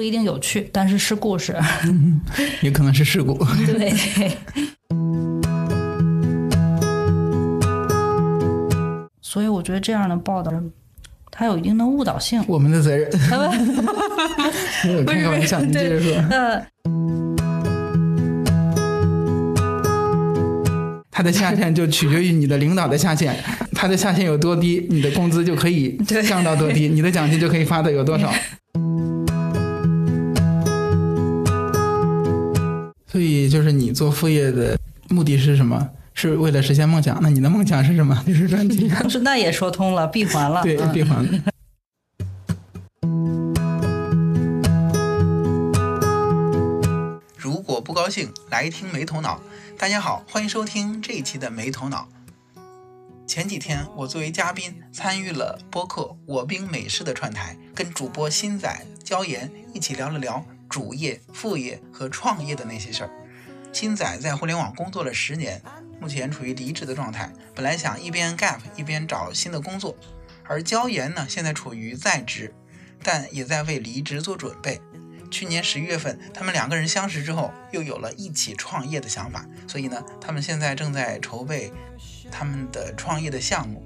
不一定有趣，但是是故事，也可能是事故。对。所以我觉得这样的报道，它有一定的误导性。我们的责任。没有开玩笑，你接着说。呃，他的下限就取决于你的领导的下限，他的下限有多低，你的工资就可以降到多低，你的奖金就可以发的有多少。所以，就是你做副业的目的是什么？是为了实现梦想？那你的梦想是什么？就是赚钱。是，那也说通了，闭环了。对，闭环。如果不高兴，来听没头脑。大家好，欢迎收听这一期的没头脑。前几天，我作为嘉宾参与了播客《我兵美式》的串台，跟主播新仔、焦岩一起聊了聊主业、副业和创业的那些事儿。新仔在互联网工作了十年。目前处于离职的状态，本来想一边 gap 一边找新的工作，而焦岩呢，现在处于在职，但也在为离职做准备。去年十一月份，他们两个人相识之后，又有了一起创业的想法，所以呢，他们现在正在筹备他们的创业的项目。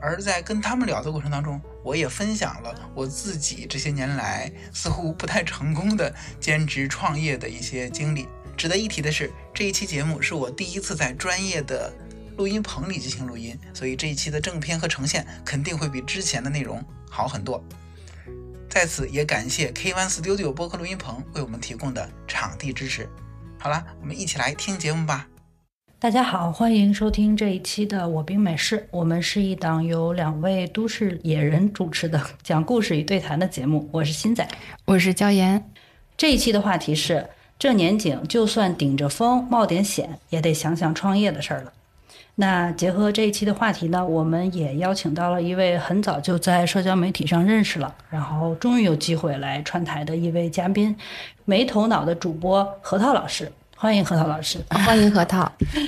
而在跟他们聊的过程当中，我也分享了我自己这些年来似乎不太成功的兼职创业的一些经历。值得一提的是，这一期节目是我第一次在专业的录音棚里进行录音，所以这一期的正片和呈现肯定会比之前的内容好很多。在此也感谢 K One Studio 播客录音棚为我们提供的场地支持。好了，我们一起来听节目吧。大家好，欢迎收听这一期的《我兵美事》，我们是一档由两位都市野人主持的讲故事与对谈的节目。我是新仔，我是焦岩。这一期的话题是。这年景，就算顶着风冒点险，也得想想创业的事儿了。那结合这一期的话题呢，我们也邀请到了一位很早就在社交媒体上认识了，然后终于有机会来串台的一位嘉宾，没头脑的主播核桃老师，欢迎核桃老师，欢迎核桃。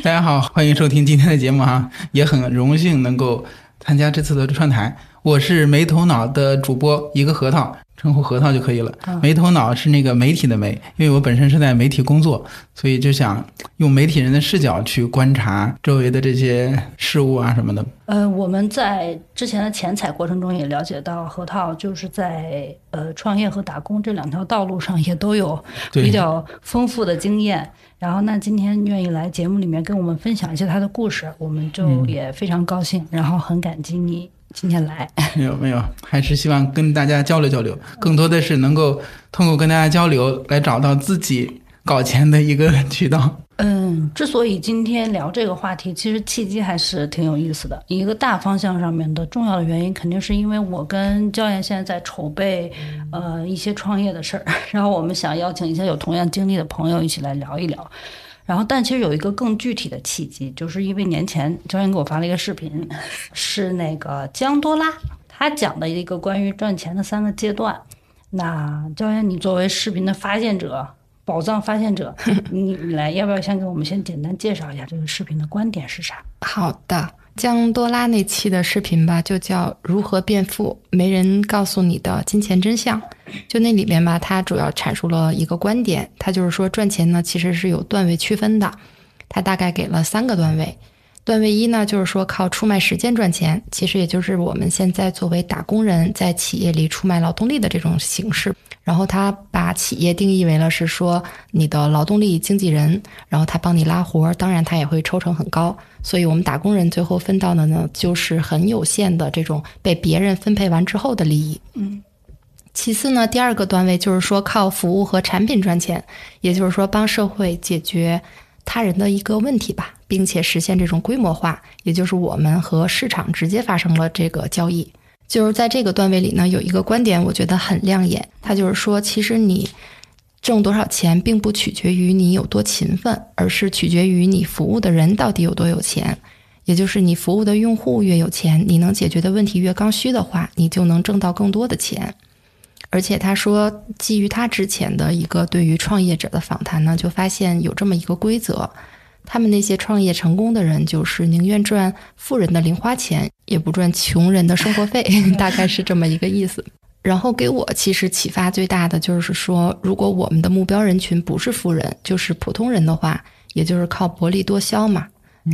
大家好，欢迎收听今天的节目哈，也很荣幸能够参加这次的串台。我是没头脑的主播，一个核桃。称呼核桃就可以了。没头脑是那个媒体的媒，因为我本身是在媒体工作，所以就想用媒体人的视角去观察周围的这些事物啊什么的。呃，我们在之前的前采过程中也了解到，核桃就是在呃创业和打工这两条道路上也都有比较丰富的经验。然后，那今天愿意来节目里面跟我们分享一些他的故事，我们就也非常高兴，然后很感激你。今天来没有没有，还是希望跟大家交流交流，更多的是能够通过跟大家交流来找到自己搞钱的一个渠道。嗯，之所以今天聊这个话题，其实契机还是挺有意思的。一个大方向上面的重要的原因，肯定是因为我跟焦岩现在在筹备呃一些创业的事儿，然后我们想邀请一些有同样经历的朋友一起来聊一聊。然后，但其实有一个更具体的契机，就是因为年前焦岩给我发了一个视频，是那个江多拉，他讲的一个关于赚钱的三个阶段。那焦岩，你作为视频的发现者、宝藏发现者，你 你来，要不要先给我们先简单介绍一下这个视频的观点是啥？好的。江多拉那期的视频吧，就叫如何变富，没人告诉你的金钱真相。就那里面吧，他主要阐述了一个观点，他就是说赚钱呢其实是有段位区分的。他大概给了三个段位。段位一呢，就是说靠出卖时间赚钱，其实也就是我们现在作为打工人在企业里出卖劳动力的这种形式。然后他把企业定义为了是说你的劳动力经纪人，然后他帮你拉活儿，当然他也会抽成很高。所以我们打工人最后分到的呢，就是很有限的这种被别人分配完之后的利益。嗯。其次呢，第二个段位就是说靠服务和产品赚钱，也就是说帮社会解决他人的一个问题吧，并且实现这种规模化，也就是我们和市场直接发生了这个交易。就是在这个段位里呢，有一个观点我觉得很亮眼，他就是说，其实你挣多少钱并不取决于你有多勤奋，而是取决于你服务的人到底有多有钱。也就是你服务的用户越有钱，你能解决的问题越刚需的话，你就能挣到更多的钱。而且他说，基于他之前的一个对于创业者的访谈呢，就发现有这么一个规则。他们那些创业成功的人，就是宁愿赚富人的零花钱，也不赚穷人的生活费，大概是这么一个意思。然后给我其实启发最大的就是说，如果我们的目标人群不是富人，就是普通人的话，也就是靠薄利多销嘛，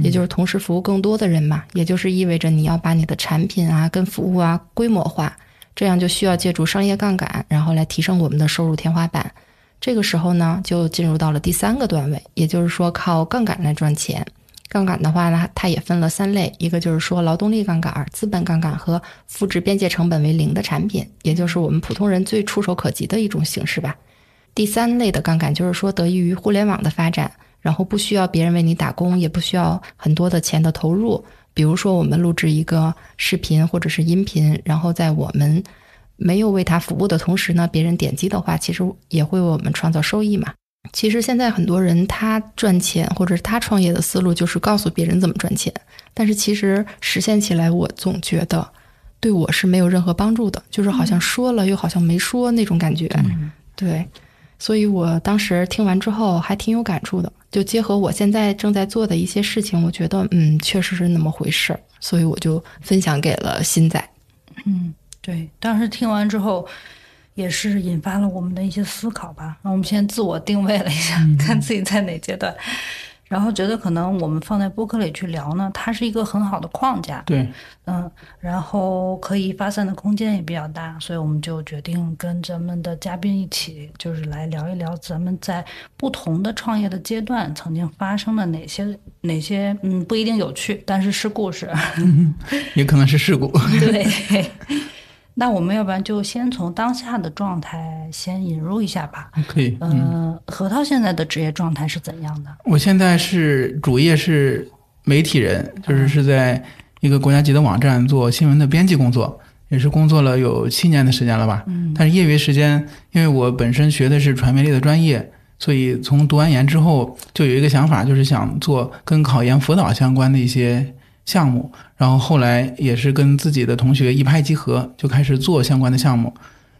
也就是同时服务更多的人嘛，也就是意味着你要把你的产品啊跟服务啊规模化，这样就需要借助商业杠杆，然后来提升我们的收入天花板。这个时候呢，就进入到了第三个段位，也就是说靠杠杆来赚钱。杠杆的话呢，它也分了三类，一个就是说劳动力杠杆、资本杠杆和复制边界成本为零的产品，也就是我们普通人最触手可及的一种形式吧。第三类的杠杆就是说得益于互联网的发展，然后不需要别人为你打工，也不需要很多的钱的投入。比如说我们录制一个视频或者是音频，然后在我们没有为他服务的同时呢，别人点击的话，其实也会为我们创造收益嘛。其实现在很多人他赚钱或者是他创业的思路就是告诉别人怎么赚钱，但是其实实现起来，我总觉得对我是没有任何帮助的，就是好像说了又好像没说那种感觉。对，所以我当时听完之后还挺有感触的，就结合我现在正在做的一些事情，我觉得嗯，确实是那么回事儿，所以我就分享给了新仔。嗯，对，当时听完之后。也是引发了我们的一些思考吧。那我们先自我定位了一下，看自己在哪阶段，然后觉得可能我们放在播客里去聊呢，它是一个很好的框架。对，嗯，然后可以发散的空间也比较大，所以我们就决定跟咱们的嘉宾一起，就是来聊一聊咱们在不同的创业的阶段曾经发生了哪些哪些，嗯，不一定有趣，但是是故事，也可能是事故。对。那我们要不然就先从当下的状态先引入一下吧。可以。嗯，核桃现在的职业状态是怎样的？我现在是主业是媒体人，就是是在一个国家级的网站做新闻的编辑工作，也是工作了有七年的时间了吧。嗯。但是业余时间，因为我本身学的是传媒类的专业，所以从读完研之后就有一个想法，就是想做跟考研辅导相关的一些。项目，然后后来也是跟自己的同学一拍即合，就开始做相关的项目。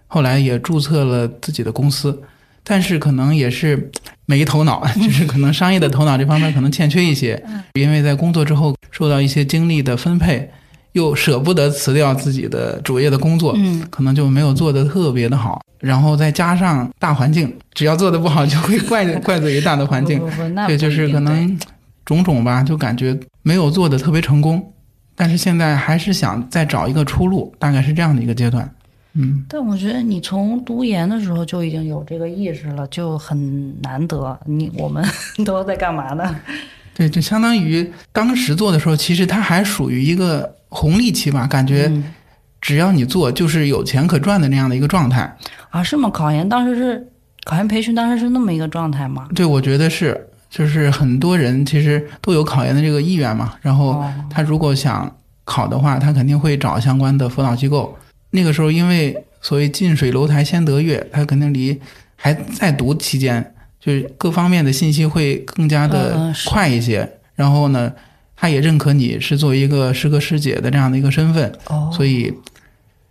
后来也注册了自己的公司，但是可能也是没头脑，就是可能商业的头脑这方面可能欠缺一些。因为在工作之后受到一些精力的分配，又舍不得辞掉自己的主业的工作，可能就没有做得特别的好。然后再加上大环境，只要做的不好，就会怪 怪罪于大的环境。对，就是可能。种种吧，就感觉没有做的特别成功，但是现在还是想再找一个出路，大概是这样的一个阶段。嗯，但我觉得你从读研的时候就已经有这个意识了，就很难得。你我们 都在干嘛呢？对，就相当于当时做的时候，其实它还属于一个红利期吧，感觉只要你做，就是有钱可赚的那样的一个状态。啊，是吗？考研当时是考研培训，当时是那么一个状态吗？对，我觉得是。就是很多人其实都有考研的这个意愿嘛，然后他如果想考的话，他肯定会找相关的辅导机构。那个时候，因为所谓近水楼台先得月，他肯定离还在读期间，就是各方面的信息会更加的快一些。然后呢，他也认可你是作为一个师哥师姐的这样的一个身份，所以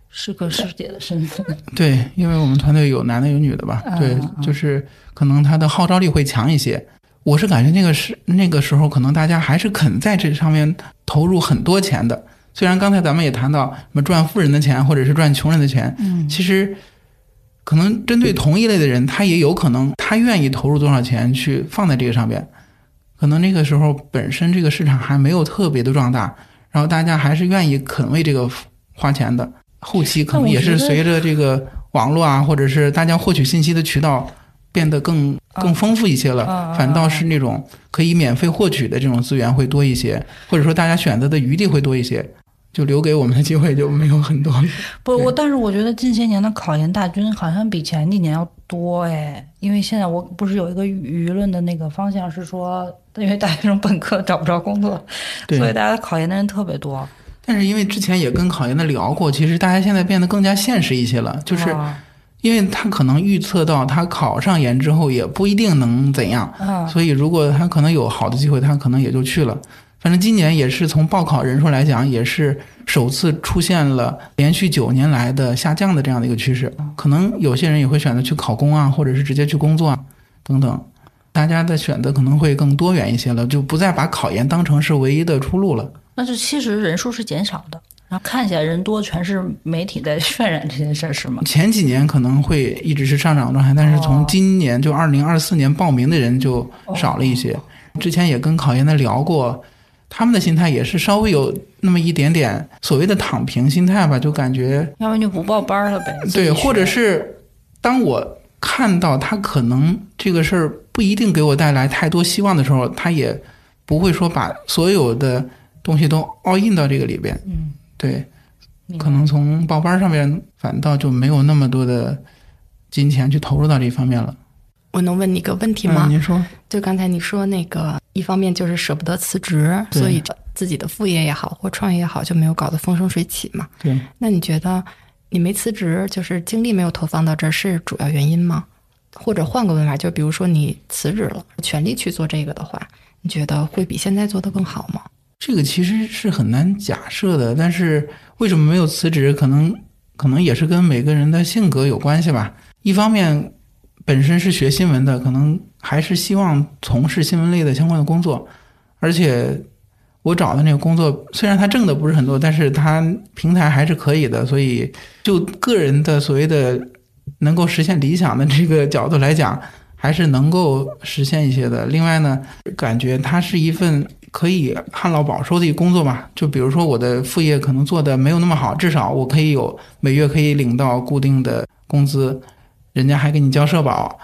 师哥师姐的身份。对，因为我们团队有男的有女的吧，对，就是可能他的号召力会强一些。我是感觉那个是那个时候，可能大家还是肯在这上面投入很多钱的。虽然刚才咱们也谈到什么赚富人的钱，或者是赚穷人的钱，嗯，其实可能针对同一类的人，他也有可能他愿意投入多少钱去放在这个上边。可能那个时候本身这个市场还没有特别的壮大，然后大家还是愿意肯为这个花钱的。后期可能也是随着这个网络啊，或者是大家获取信息的渠道。变得更更丰富一些了，反倒是那种可以免费获取的这种资源会多一些，或者说大家选择的余地会多一些，就留给我们的机会就没有很多。不，我但是我觉得近些年的考研大军好像比前几年要多哎，因为现在我不是有一个舆论的那个方向是说，因为大学生本科找不着工作，所以大家考研的人特别多。但是因为之前也跟考研的聊过，其实大家现在变得更加现实一些了，就是。因为他可能预测到他考上研之后也不一定能怎样，所以如果他可能有好的机会，他可能也就去了。反正今年也是从报考人数来讲，也是首次出现了连续九年来的下降的这样的一个趋势。可能有些人也会选择去考公啊，或者是直接去工作啊，等等。大家的选择可能会更多元一些了，就不再把考研当成是唯一的出路了。那就其实人数是减少的。然后看起来人多，全是媒体在渲染这件事儿，是吗？前几年可能会一直是上涨状态，但是从今年就二零二四年报名的人就少了一些。之前也跟考研的聊过，他们的心态也是稍微有那么一点点所谓的躺平心态吧，就感觉要不就不报班了呗。对，或者是当我看到他可能这个事儿不一定给我带来太多希望的时候，他也不会说把所有的东西都 all in 到这个里边。嗯，对，可能从报班上面反倒就没有那么多的金钱去投入到这方面了。我能问你个问题吗？您说，就刚才你说那个，一方面就是舍不得辞职，所以自己的副业也好或创业也好就没有搞得风生水起嘛。对，那你觉得你没辞职，就是精力没有投放到这儿是主要原因吗？或者换个问法，就比如说你辞职了，全力去做这个的话，你觉得会比现在做的更好吗？这个其实是很难假设的，但是为什么没有辞职？可能可能也是跟每个人的性格有关系吧。一方面。本身是学新闻的，可能还是希望从事新闻类的相关的工作，而且我找的那个工作虽然他挣的不是很多，但是他平台还是可以的，所以就个人的所谓的能够实现理想的这个角度来讲，还是能够实现一些的。另外呢，感觉它是一份可以旱涝保收的一工作嘛。就比如说我的副业可能做的没有那么好，至少我可以有每月可以领到固定的工资。人家还给你交社保，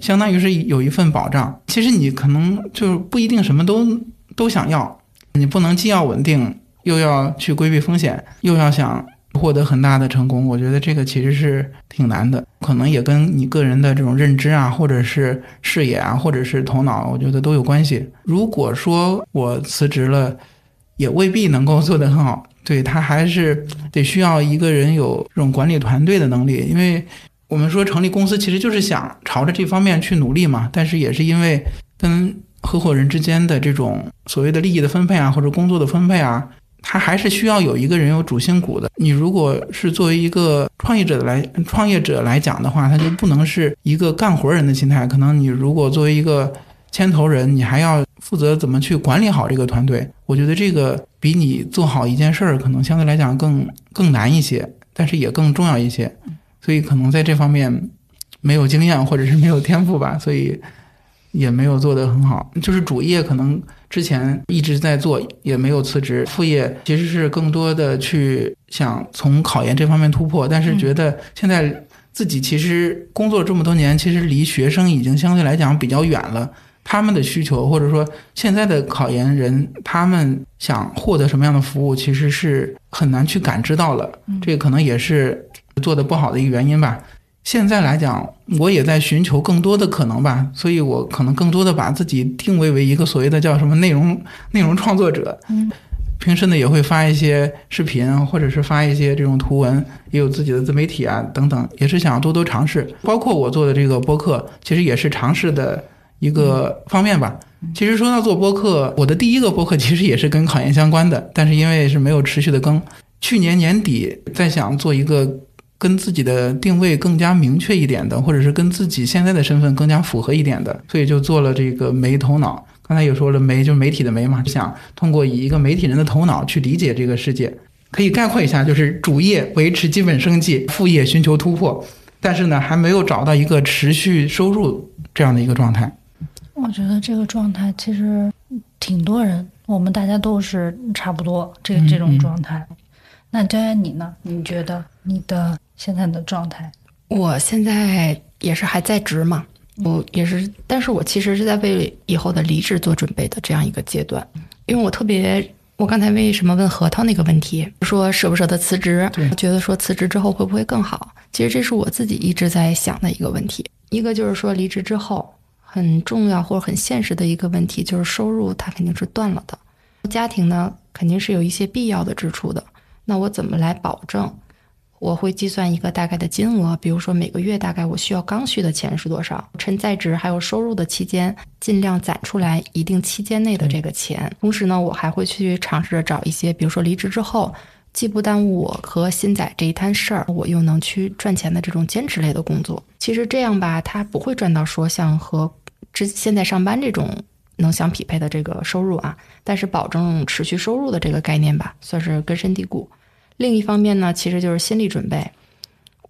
相当于是有一份保障。其实你可能就是不一定什么都都想要，你不能既要稳定，又要去规避风险，又要想获得很大的成功。我觉得这个其实是挺难的，可能也跟你个人的这种认知啊，或者是视野啊，或者是头脑，我觉得都有关系。如果说我辞职了，也未必能够做得很好。对他还是得需要一个人有这种管理团队的能力，因为。我们说成立公司其实就是想朝着这方面去努力嘛，但是也是因为跟合伙人之间的这种所谓的利益的分配啊，或者工作的分配啊，他还是需要有一个人有主心骨的。你如果是作为一个创业者来创业者来讲的话，他就不能是一个干活人的心态。可能你如果作为一个牵头人，你还要负责怎么去管理好这个团队。我觉得这个比你做好一件事儿可能相对来讲更更难一些，但是也更重要一些。所以可能在这方面没有经验或者是没有天赋吧，所以也没有做得很好。就是主业可能之前一直在做，也没有辞职。副业其实是更多的去想从考研这方面突破，但是觉得现在自己其实工作这么多年，其实离学生已经相对来讲比较远了。他们的需求或者说现在的考研人，他们想获得什么样的服务，其实是很难去感知到了。这个可能也是。做的不好的一个原因吧。现在来讲，我也在寻求更多的可能吧，所以我可能更多的把自己定位为一个所谓的叫什么内容内容创作者。嗯，平时呢也会发一些视频，或者是发一些这种图文，也有自己的自媒体啊等等，也是想多多尝试。包括我做的这个播客，其实也是尝试的一个方面吧。其实说到做播客，我的第一个播客其实也是跟考研相关的，但是因为是没有持续的更，去年年底在想做一个。跟自己的定位更加明确一点的，或者是跟自己现在的身份更加符合一点的，所以就做了这个媒头脑。刚才也说了，媒就是媒体的媒嘛，想通过以一个媒体人的头脑去理解这个世界。可以概括一下，就是主业维持基本生计，副业寻求突破，但是呢，还没有找到一个持续收入这样的一个状态。我觉得这个状态其实挺多人，我们大家都是差不多这这种状态。那焦远你呢？你觉得你的？现在的状态，我现在也是还在职嘛，我也是，但是我其实是在为以后的离职做准备的这样一个阶段，因为我特别，我刚才为什么问核桃那个问题，说舍不舍得辞职，觉得说辞职之后会不会更好？其实这是我自己一直在想的一个问题，一个就是说离职之后很重要或者很现实的一个问题，就是收入它肯定是断了的，家庭呢肯定是有一些必要的支出的，那我怎么来保证？我会计算一个大概的金额，比如说每个月大概我需要刚需的钱是多少，趁在职还有收入的期间，尽量攒出来一定期间内的这个钱。同时呢，我还会去尝试着找一些，比如说离职之后，既不耽误我和新仔这一摊事儿，我又能去赚钱的这种兼职类的工作。其实这样吧，他不会赚到说像和之现在上班这种能相匹配的这个收入啊，但是保证持续收入的这个概念吧，算是根深蒂固。另一方面呢，其实就是心理准备。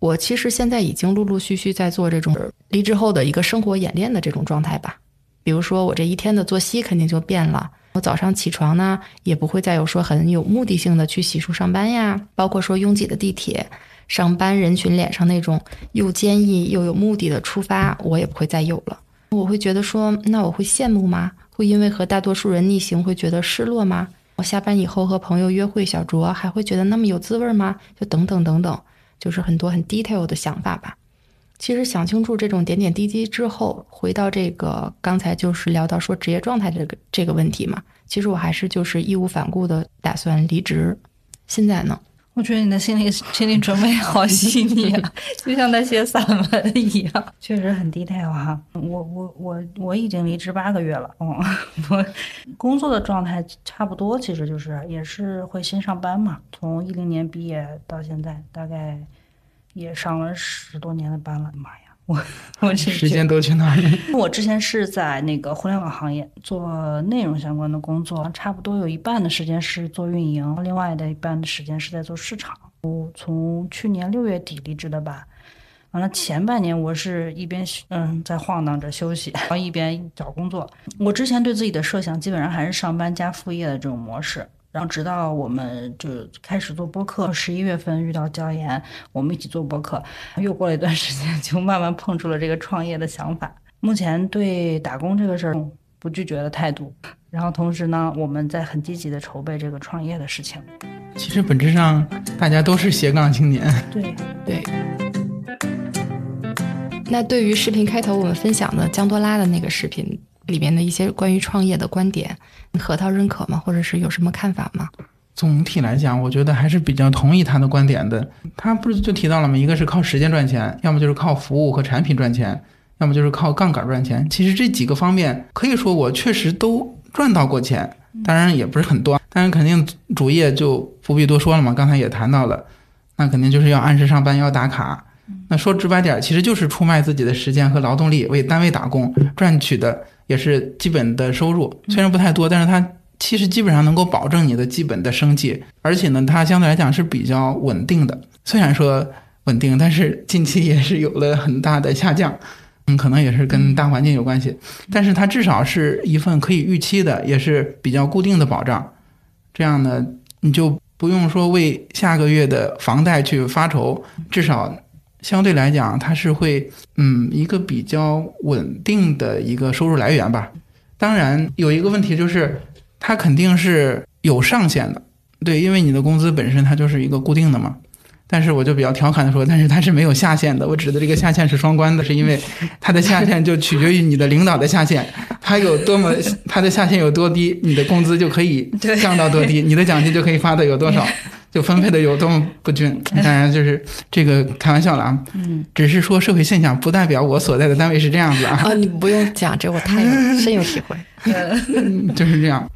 我其实现在已经陆陆续续在做这种离职后的一个生活演练的这种状态吧。比如说，我这一天的作息肯定就变了。我早上起床呢，也不会再有说很有目的性的去洗漱上班呀。包括说拥挤的地铁，上班人群脸上那种又坚毅又有目的的出发，我也不会再有了。我会觉得说，那我会羡慕吗？会因为和大多数人逆行会觉得失落吗？下班以后和朋友约会小酌，还会觉得那么有滋味吗？就等等等等，就是很多很 detail 的想法吧。其实想清楚这种点点滴滴之后，回到这个刚才就是聊到说职业状态这个这个问题嘛，其实我还是就是义无反顾的打算离职。现在呢？我觉得你的心理心理准备好细腻啊，就像在写散文一样，确实很 detail 哈。我我我我已经离职八个月了，嗯，我工作的状态差不多，其实就是也是会新上班嘛。从一零年毕业到现在，大概也上了十多年的班了，妈呀！我我时间都去哪里？我之前是在那个互联网行业做内容相关的工作，差不多有一半的时间是做运营，另外的一半的时间是在做市场。我从去年六月底离职的吧，完了前半年我是一边嗯在晃荡着休息，然后一边找工作。我之前对自己的设想基本上还是上班加副业的这种模式。然后直到我们就开始做播客，十一月份遇到教研，我们一起做播客，又过了一段时间，就慢慢碰出了这个创业的想法。目前对打工这个事儿不拒绝的态度，然后同时呢，我们在很积极的筹备这个创业的事情。其实本质上大家都是斜杠青年。对 对。那对于视频开头我们分享的江多拉的那个视频。里面的一些关于创业的观点，核桃认可吗？或者是有什么看法吗？总体来讲，我觉得还是比较同意他的观点的。他不是就提到了吗？一个是靠时间赚钱，要么就是靠服务和产品赚钱，要么就是靠杠杆赚钱。其实这几个方面，可以说我确实都赚到过钱，当然也不是很多。但是肯定主业就不必多说了嘛。刚才也谈到了，那肯定就是要按时上班，要打卡。那说直白点，其实就是出卖自己的时间和劳动力，为单位打工赚取的。也是基本的收入，虽然不太多，但是它其实基本上能够保证你的基本的生计，而且呢，它相对来讲是比较稳定的。虽然说稳定，但是近期也是有了很大的下降，嗯，可能也是跟大环境有关系。但是它至少是一份可以预期的，也是比较固定的保障。这样呢，你就不用说为下个月的房贷去发愁，至少。相对来讲，它是会，嗯，一个比较稳定的一个收入来源吧。当然，有一个问题就是，它肯定是有上限的，对，因为你的工资本身它就是一个固定的嘛。但是我就比较调侃的说，但是它是没有下限的。我指的这个下限是双关的，是因为它的下限就取决于你的领导的下限，它有多么，它的下限有多低，你的工资就可以降到多低，你的奖金就可以发的有多少。就分配的有多么不均，当然就是这个开玩笑了啊。嗯，只是说社会现象，不代表我所在的单位是这样子啊。啊，你不用讲，这我太 深有体会。就是这样。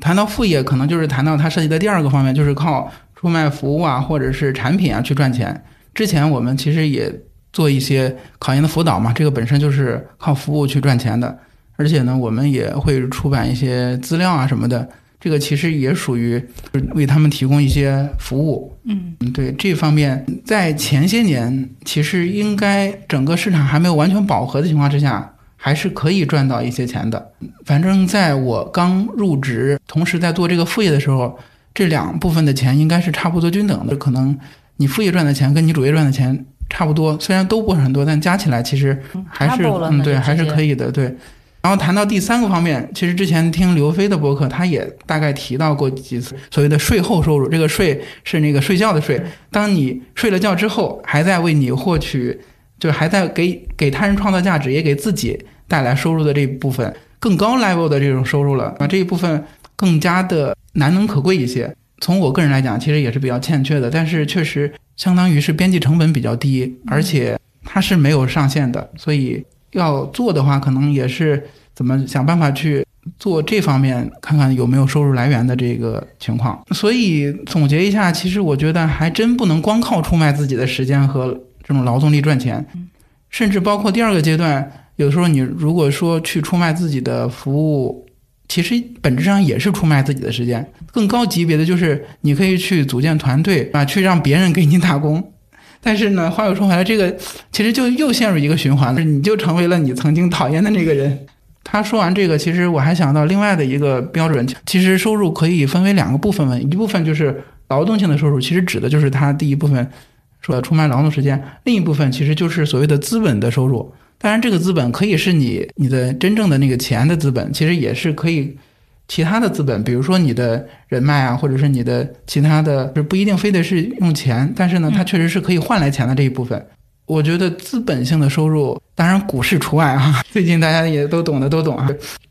谈到副业，可能就是谈到它涉及的第二个方面，就是靠出卖服务啊，或者是产品啊去赚钱。之前我们其实也做一些考研的辅导嘛，这个本身就是靠服务去赚钱的。而且呢，我们也会出版一些资料啊什么的。这个其实也属于为他们提供一些服务，嗯，对这方面，在前些年，其实应该整个市场还没有完全饱和的情况之下，还是可以赚到一些钱的。反正在我刚入职，同时在做这个副业的时候，这两部分的钱应该是差不多均等的。可能你副业赚的钱跟你主业赚的钱差不多，虽然都不是很多，但加起来其实还是嗯，对，还是可以的，对。然后谈到第三个方面，其实之前听刘飞的博客，他也大概提到过几次所谓的税后收入。这个税是那个睡觉的税，当你睡了觉之后，还在为你获取，就是还在给给他人创造价值，也给自己带来收入的这一部分更高 level 的这种收入了。啊，这一部分更加的难能可贵一些。从我个人来讲，其实也是比较欠缺的，但是确实相当于是边际成本比较低，而且它是没有上限的，所以。要做的话，可能也是怎么想办法去做这方面，看看有没有收入来源的这个情况。所以总结一下，其实我觉得还真不能光靠出卖自己的时间和这种劳动力赚钱，甚至包括第二个阶段，有时候你如果说去出卖自己的服务，其实本质上也是出卖自己的时间。更高级别的就是你可以去组建团队啊，去让别人给你打工。但是呢，话又说回来，这个其实就又陷入一个循环了，你就成为了你曾经讨厌的那个人。他说完这个，其实我还想到另外的一个标准，其实收入可以分为两个部分嘛，一部分就是劳动性的收入，其实指的就是他第一部分说出卖劳动时间，另一部分其实就是所谓的资本的收入。当然，这个资本可以是你你的真正的那个钱的资本，其实也是可以其他的资本，比如说你的人脉啊，或者是你的其他的，是不一定非得是用钱，但是呢，它确实是可以换来钱的这一部分。我觉得资本性的收入，当然股市除外啊。最近大家也都懂的都懂啊，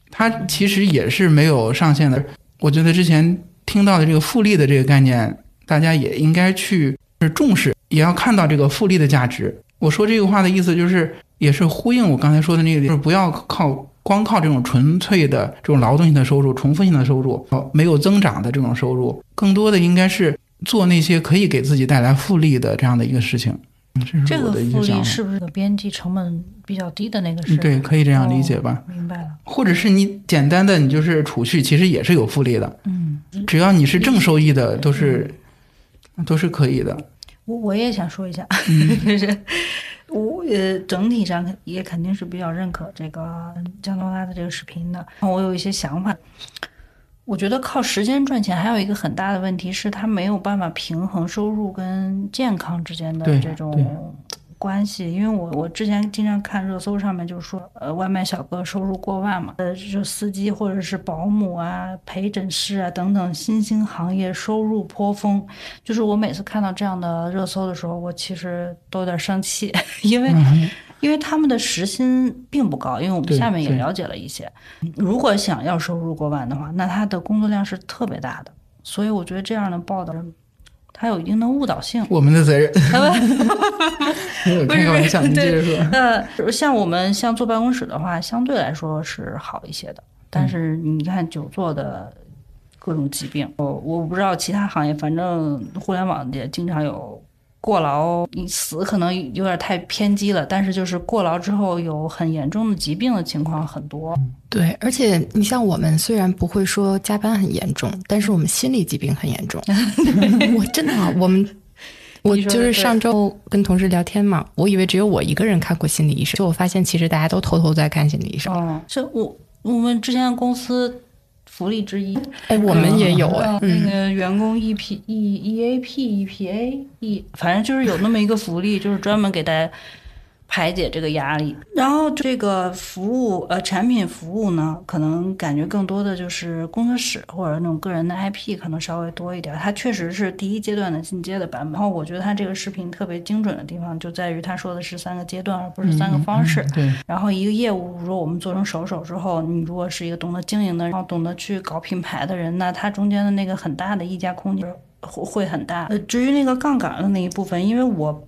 它其实也是没有上限的。我觉得之前听到的这个复利的这个概念，大家也应该去重视，也要看到这个复利的价值。我说这个话的意思就是，也是呼应我刚才说的那个，就是不要靠光靠这种纯粹的这种劳动性的收入、重复性的收入、没有增长的这种收入，更多的应该是做那些可以给自己带来复利的这样的一个事情。这个复利是不是边际成本比较低的那个？对，可以这样理解吧？明白了。或者是你简单的，你就是储蓄，其实也是有复利的。嗯，只要你是正收益的，都是都是可以的。我我也想说一下，就是我呃整体上也肯定是比较认可这个江多拉的这个视频的。我有一些想法。我觉得靠时间赚钱还有一个很大的问题是，他没有办法平衡收入跟健康之间的这种关系。因为我我之前经常看热搜上面就是说，呃，外卖小哥收入过万嘛，呃，就司机或者是保姆啊、陪诊师啊等等新兴行业收入颇丰。就是我每次看到这样的热搜的时候，我其实都有点生气，因为。因为他们的时薪并不高，因为我们下面也了解了一些。如果想要收入过万的话，那他的工作量是特别大的。所以我觉得这样的报道，它有一定的误导性。我们的责任。开个玩笑，你接着说。呃，像我们像坐办公室的话，相对来说是好一些的。但是你看久坐的各种疾病，我我不知道其他行业，反正互联网也经常有。过劳，你死可能有点太偏激了，但是就是过劳之后有很严重的疾病的情况很多。对，而且你像我们虽然不会说加班很严重，但是我们心理疾病很严重。我真的，我们我就是上周跟同事聊天嘛，我以为只有我一个人看过心理医生，就我发现其实大家都偷偷在看心理医生。哦，是我我们之前公司。福利之一，哎，我们也有啊，那个员工 E P E E A P E P A E，反正就是有那么一个福利，就是专门给大家。排解这个压力，然后这个服务呃产品服务呢，可能感觉更多的就是工作室或者那种个人的 IP 可能稍微多一点。它确实是第一阶段的进阶的版本。然后我觉得它这个视频特别精准的地方就在于他说的是三个阶段，而不是三个方式。对。然后一个业务，如果我们做成手手之后，你如果是一个懂得经营的，然后懂得去搞品牌的人，那它中间的那个很大的溢价空间会会很大。呃，至于那个杠杆的那一部分，因为我。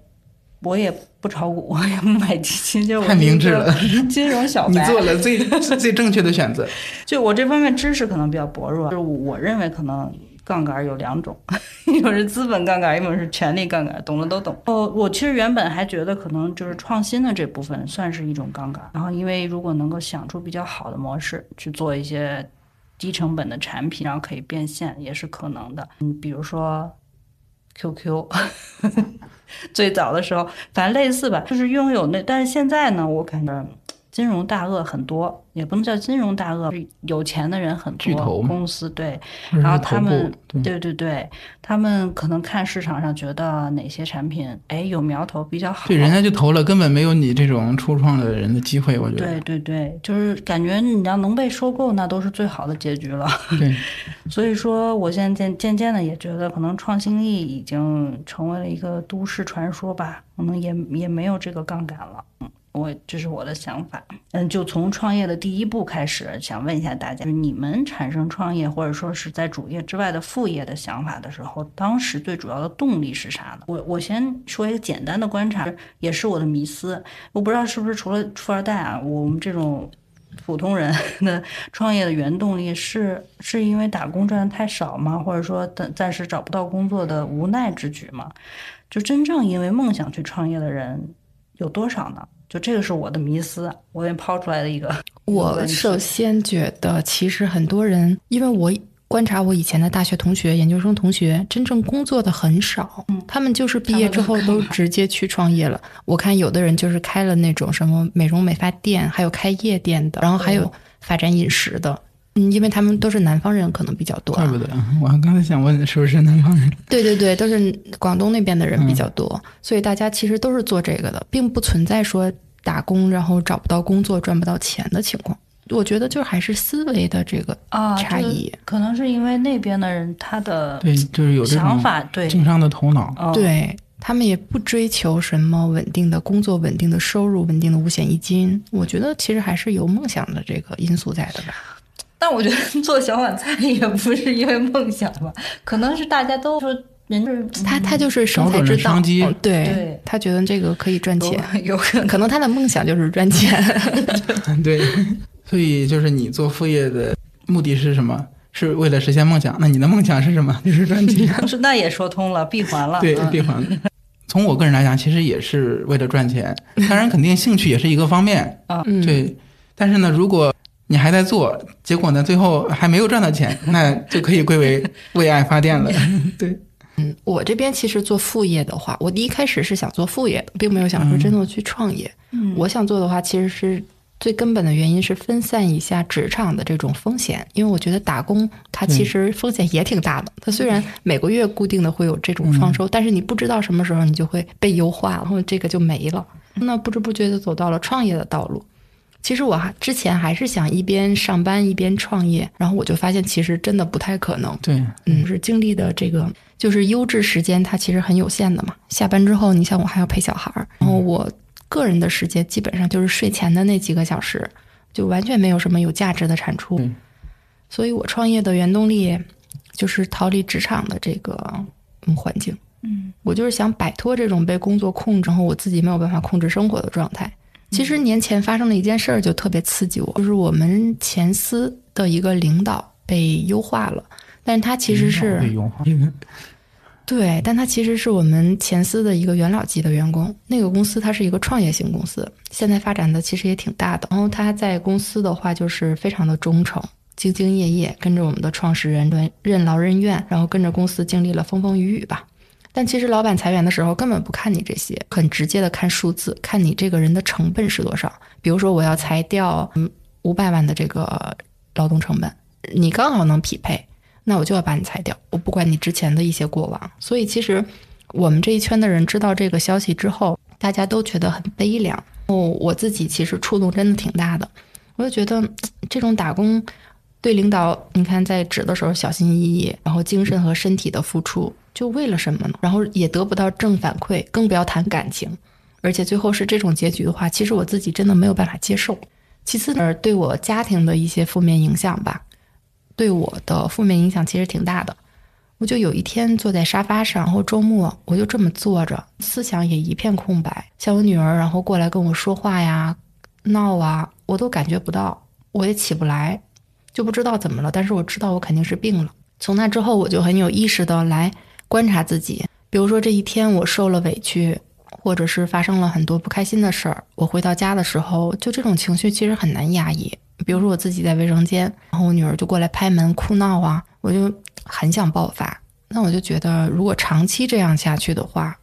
我也不炒股，我也不买基金，就太明智了。金融小白，你做了最最正确的选择。就我这方面知识可能比较薄弱，就是我认为可能杠杆有两种，一种是资本杠杆，一种是权力杠杆，懂的都懂。哦，我其实原本还觉得可能就是创新的这部分算是一种杠杆，然后因为如果能够想出比较好的模式去做一些低成本的产品，然后可以变现，也是可能的。嗯，比如说 QQ。最早的时候，反正类似吧，就是拥有那，但是现在呢，我感觉金融大鳄很多。也不能叫金融大鳄，有钱的人很多，公司对，然后他们对对对，他们可能看市场上觉得哪些产品哎有苗头比较好，对，人家就投了，根本没有你这种初创的人的机会，我觉得。对对对，就是感觉你要能被收购，那都是最好的结局了。对，所以说我现在渐渐渐的也觉得，可能创新力已经成为了一个都市传说吧，可能也也没有这个杠杆了。嗯。我这是我的想法，嗯，就从创业的第一步开始，想问一下大家，你们产生创业或者说是在主业之外的副业的想法的时候，当时最主要的动力是啥呢？我我先说一个简单的观察，也是我的迷思，我不知道是不是除了富二代啊，我们这种普通人 的创业的原动力是是因为打工赚的太少吗？或者说暂暂时找不到工作的无奈之举吗？就真正因为梦想去创业的人有多少呢？就这个是我的迷思，我也抛出来的一个。我首先觉得，其实很多人，因为我观察我以前的大学同学、研究生同学，真正工作的很少，嗯他们就是毕业之后都直接去创业了。我看有的人就是开了那种什么美容美发店，还有开夜店的，然后还有发展饮食的。嗯，因为他们都是南方人，可能比较多、啊。怪不得，我刚才想问是不是南方人？对对对，都是广东那边的人比较多，所以大家其实都是做这个的，并不存在说打工然后找不到工作赚不到钱的情况。我觉得就是还是思维的这个啊差异，可能是因为那边的人他的对，就是有想法，对，经商的头脑。哦，对他们也不追求什么稳定的工作、稳定的收入、稳定的五险一金。我觉得其实还是有梦想的这个因素在的吧。但我觉得做小碗菜也不是因为梦想吧，可能是大家都说人是他他就是生财找之道，商机哦对对他觉得这个可以赚钱，有可能可能他的梦想就是赚钱。对，所以就是你做副业的目的是什么？是为了实现梦想。那你的梦想是什么？就是赚钱。是那也说通了，闭环了。对，嗯闭环。从我个人来讲，其实也是为了赚钱。当然，肯定兴趣也是一个方面。嗯，对，但是呢，如果你还在做，结果呢，最后还没有赚到钱，那就可以归为 为爱发电了。对，嗯，我这边其实做副业的话，我第一开始是想做副业的，并没有想说真的去创业。嗯我想做的话，其实是最根本的原因是分散一下职场的这种风险，因为我觉得打工它其实风险也挺大的。它虽然每个月固定的会有这种创收，但是你不知道什么时候你就会被优化，然后这个就没了。那不知不觉就走到了创业的道路。其实我还之前还是想一边上班一边创业，然后我就发现其实真的不太可能。对，嗯，是经历的这个就是优质时间，它其实很有限的嘛。下班之后，你像我还要陪小孩儿，然后我个人的时间基本上就是睡前的那几个小时，就完全没有什么有价值的产出。嗯所以我创业的原动力就是逃离职场的这个嗯环境。嗯我就是想摆脱这种被工作控制，然后我自己没有办法控制生活的状态。其实年前发生了一件事儿，就特别刺激我，就是我们前司的一个领导被优化了，但是他其实是被优化。对，但他其实是我们前司的一个元老级的员工。那个公司它是一个创业型公司，现在发展的其实也挺大的。然后他在公司的话就是非常的忠诚，兢兢业业，跟着我们的创始人任任劳任怨，然后跟着公司经历了风风雨雨吧。但其实老板裁员的时候根本不看你这些，很直接的看数字，看你这个人的成本是多少。比如说我要裁掉五百万的这个劳动成本，你刚好能匹配，那我就要把你裁掉，我不管你之前的一些过往。所以其实我们这一圈的人知道这个消息之后，大家都觉得很悲凉。哦，我自己其实触动真的挺大的，我就觉得这种打工对领导，你看在职的时候小心翼翼，然后精神和身体的付出，就为了什么呢？然后也得不到正反馈，更不要谈感情，而且最后是这种结局的话，其实我自己真的没有办法接受。其次呢，对我家庭的一些负面影响吧，对我的负面影响其实挺大的。我就有一天坐在沙发上，然后周末我就这么坐着，思想也一片空白。像我女儿，然后过来跟我说话呀、闹啊，我都感觉不到，我也起不来，就不知道怎么了。但是我知道我肯定是病了。从那之后，我就很有意识的来观察自己，比如说这一天我受了委屈，或者是发生了很多不开心的事儿，我回到家的时候，就这种情绪其实很难压抑。比如说我自己在卫生间，然后我女儿就过来拍门哭闹啊，我就很想爆发。那我就觉得，如果长期这样下去的话，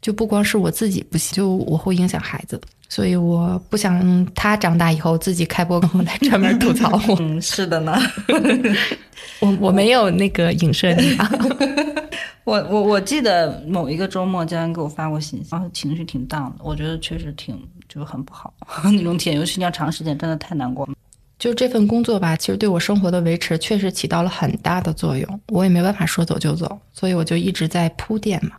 就不光是我自己不行，就我会影响孩子。所以我不想他长大以后自己开播跟我来专门吐槽我。嗯，是的呢。我我没有那个影射你啊。我我我记得某一个周末，家人给我发过信息，然后情绪挺大的，我觉得确实挺就是很不好 那种体验，尤其你要长时间，真的太难过了。就这份工作吧，其实对我生活的维持确实起到了很大的作用。我也没办法说走就走，所以我就一直在铺垫嘛。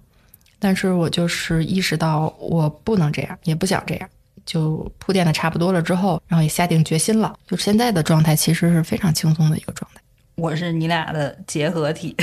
但是我就是意识到我不能这样，也不想这样，就铺垫的差不多了之后，然后也下定决心了。就现在的状态其实是非常轻松的一个状态。我是你俩的结合体，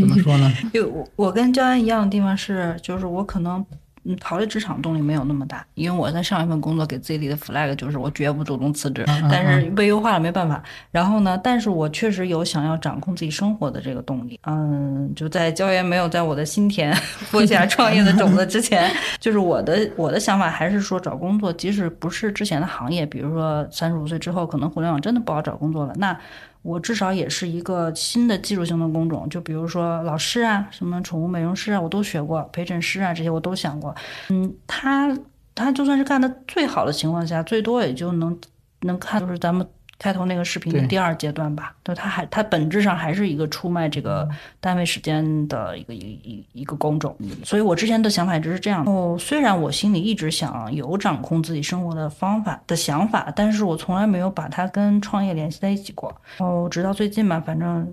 怎么说呢？就我我跟焦安一样的地方是，就是我可能嗯，逃离职场动力没有那么大，因为我在上一份工作给自己立的 flag 就是我绝不主动辞职，但是被优化了没办法。然后呢，但是我确实有想要掌控自己生活的这个动力。嗯，就在教研没有在我的心田 播下创业的种子之前，就是我的我的想法还是说找工作，即使不是之前的行业，比如说三十五岁之后可能互联网真的不好找工作了，那。我至少也是一个新的技术性的工种，就比如说老师啊，什么宠物美容师啊，我都学过，陪诊师啊这些我都想过。嗯，他他就算是干的最好的情况下，最多也就能能看，就是咱们。开头那个视频的第二阶段吧，就它还它本质上还是一个出卖这个单位时间的一个一一一个工种，所以我之前的想法一直是这样。哦，虽然我心里一直想有掌控自己生活的方法的想法，但是我从来没有把它跟创业联系在一起过。哦，直到最近吧，反正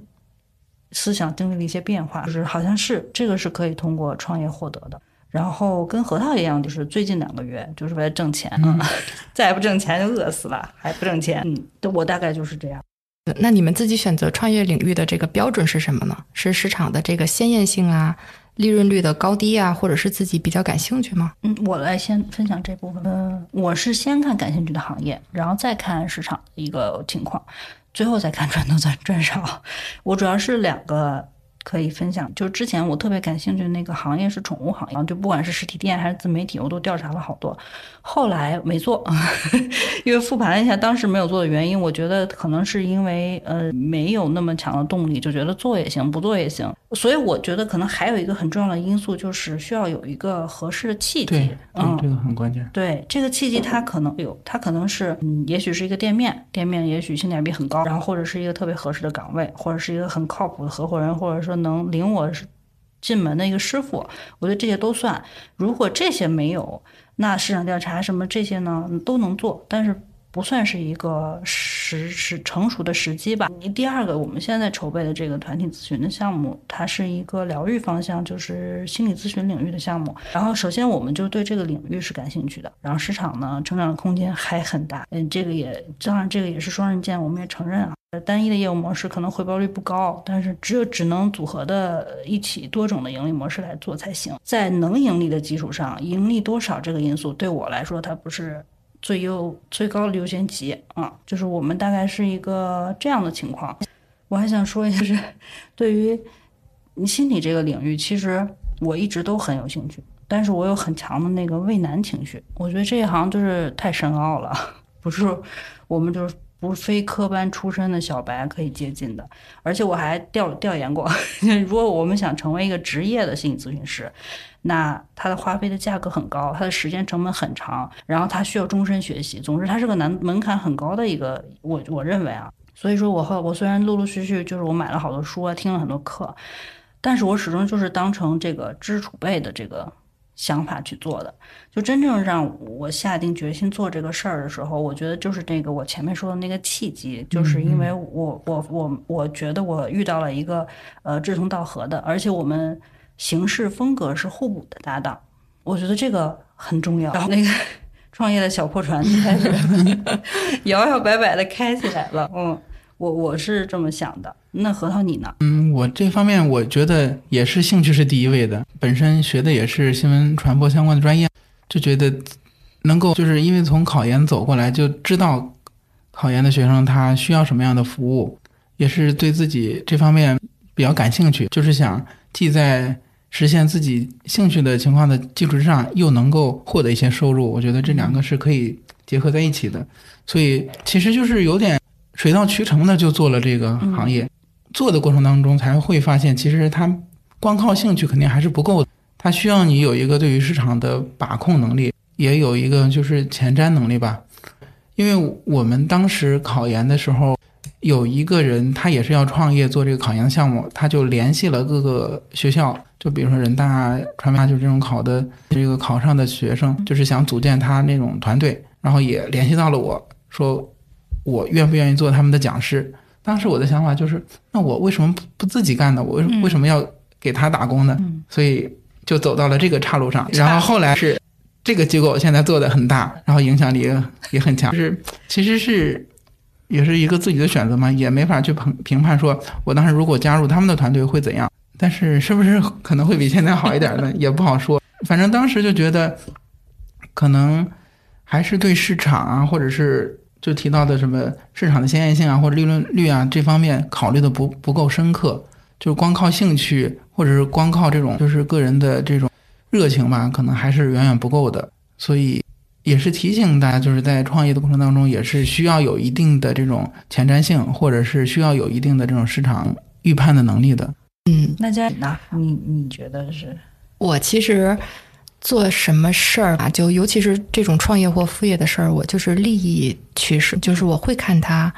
思想经历了一些变化，就是好像是这个是可以通过创业获得的。然后跟核桃一样，就是最近两个月就是为了挣钱啊，再不挣钱就饿死了，还不挣钱。嗯，我大概就是这样。那你们自己选择创业领域的这个标准是什么呢？是市场的这个鲜艳性啊，利润率的高低啊，或者是自己比较感兴趣吗？嗯，我来先分享这部分。嗯，我是先看感兴趣的行业，然后再看市场的一个情况，最后再看赚多赚赚少。我主要是两个。可以分享，就是之前我特别感兴趣的那个行业是宠物行业，就不管是实体店还是自媒体，我都调查了好多，后来没做，因为复盘一下当时没有做的原因，我觉得可能是因为呃没有那么强的动力，就觉得做也行，不做也行。所以我觉得可能还有一个很重要的因素，就是需要有一个合适的契机。嗯，这个很关键。对，这个契机它可能有，它可能是嗯，也许是一个店面，店面也许性价比很高，然后或者是一个特别合适的岗位，或者是一个很靠谱的合伙人，或者说能领我进门的一个师傅。我觉得这些都算。如果这些没有，那市场调查什么这些呢都能做，但是。不算是一个时时成熟的时机吧。你第二个，我们现在筹备的这个团体咨询的项目，它是一个疗愈方向，就是心理咨询领域的项目。然后，首先我们就对这个领域是感兴趣的。然后市场呢，成长的空间还很大。嗯，这个也当然这个也是双刃剑，我们也承认啊。单一的业务模式可能回报率不高，但是只有只能组合的一起多种的盈利模式来做才行。在能盈利的基础上，盈利多少这个因素对我来说，它不是。最优最高的优先级啊，就是我们大概是一个这样的情况。我还想说一下，是对于你心理这个领域，其实我一直都很有兴趣，但是我有很强的那个畏难情绪。我觉得这一行就是太深奥了，不是我们就是不非科班出身的小白可以接近的。而且我还调调研过，如果我们想成为一个职业的心理咨询师。那它的花费的价格很高，它的时间成本很长，然后它需要终身学习。总之，它是个难门槛很高的一个，我我认为啊。所以说，我后我虽然陆陆续续就是我买了好多书啊，听了很多课，但是我始终就是当成这个知识储备的这个想法去做的。就真正让我下定决心做这个事儿的时候，我觉得就是那个我前面说的那个契机，就是因为我我我我觉得我遇到了一个呃志同道合的，而且我们。行事风格是互补的搭档，我觉得这个很重要。然后那个创业的小破船就开始 摇摇摆摆的开起来了。嗯，我我是这么想的。那核桃你呢？嗯，我这方面我觉得也是兴趣是第一位的。本身学的也是新闻传播相关的专业，就觉得能够就是因为从考研走过来，就知道考研的学生他需要什么样的服务，也是对自己这方面比较感兴趣，就是想既在实现自己兴趣的情况的基础之上，又能够获得一些收入，我觉得这两个是可以结合在一起的。所以其实就是有点水到渠成的就做了这个行业。做的过程当中才会发现，其实它光靠兴趣肯定还是不够的，它需要你有一个对于市场的把控能力，也有一个就是前瞻能力吧。因为我们当时考研的时候。有一个人，他也是要创业做这个考研项目，他就联系了各个学校，就比如说人大、传媒，就这种考的这个考上的学生，就是想组建他那种团队，然后也联系到了我，说我愿不愿意做他们的讲师。当时我的想法就是，那我为什么不不自己干呢？我为为什么要给他打工呢？所以就走到了这个岔路上。然后后来是这个机构现在做的很大，然后影响力也很强，就是其实是。也是一个自己的选择嘛，也没法去评评判说，我当时如果加入他们的团队会怎样。但是是不是可能会比现在好一点呢？也不好说。反正当时就觉得，可能还是对市场啊，或者是就提到的什么市场的鲜艳性啊，或者利润率啊这方面考虑的不不够深刻，就是光靠兴趣或者是光靠这种就是个人的这种热情吧，可能还是远远不够的。所以也是提醒大家，就是在创业的过程当中，也是需要有一定的这种前瞻性，或者是需要有一定的这种市场预判的能力的。嗯，那佳呢？你你觉得是？我其实做什么事儿啊，就尤其是这种创业或副业的事儿，我就是利益趋势，就是我会看它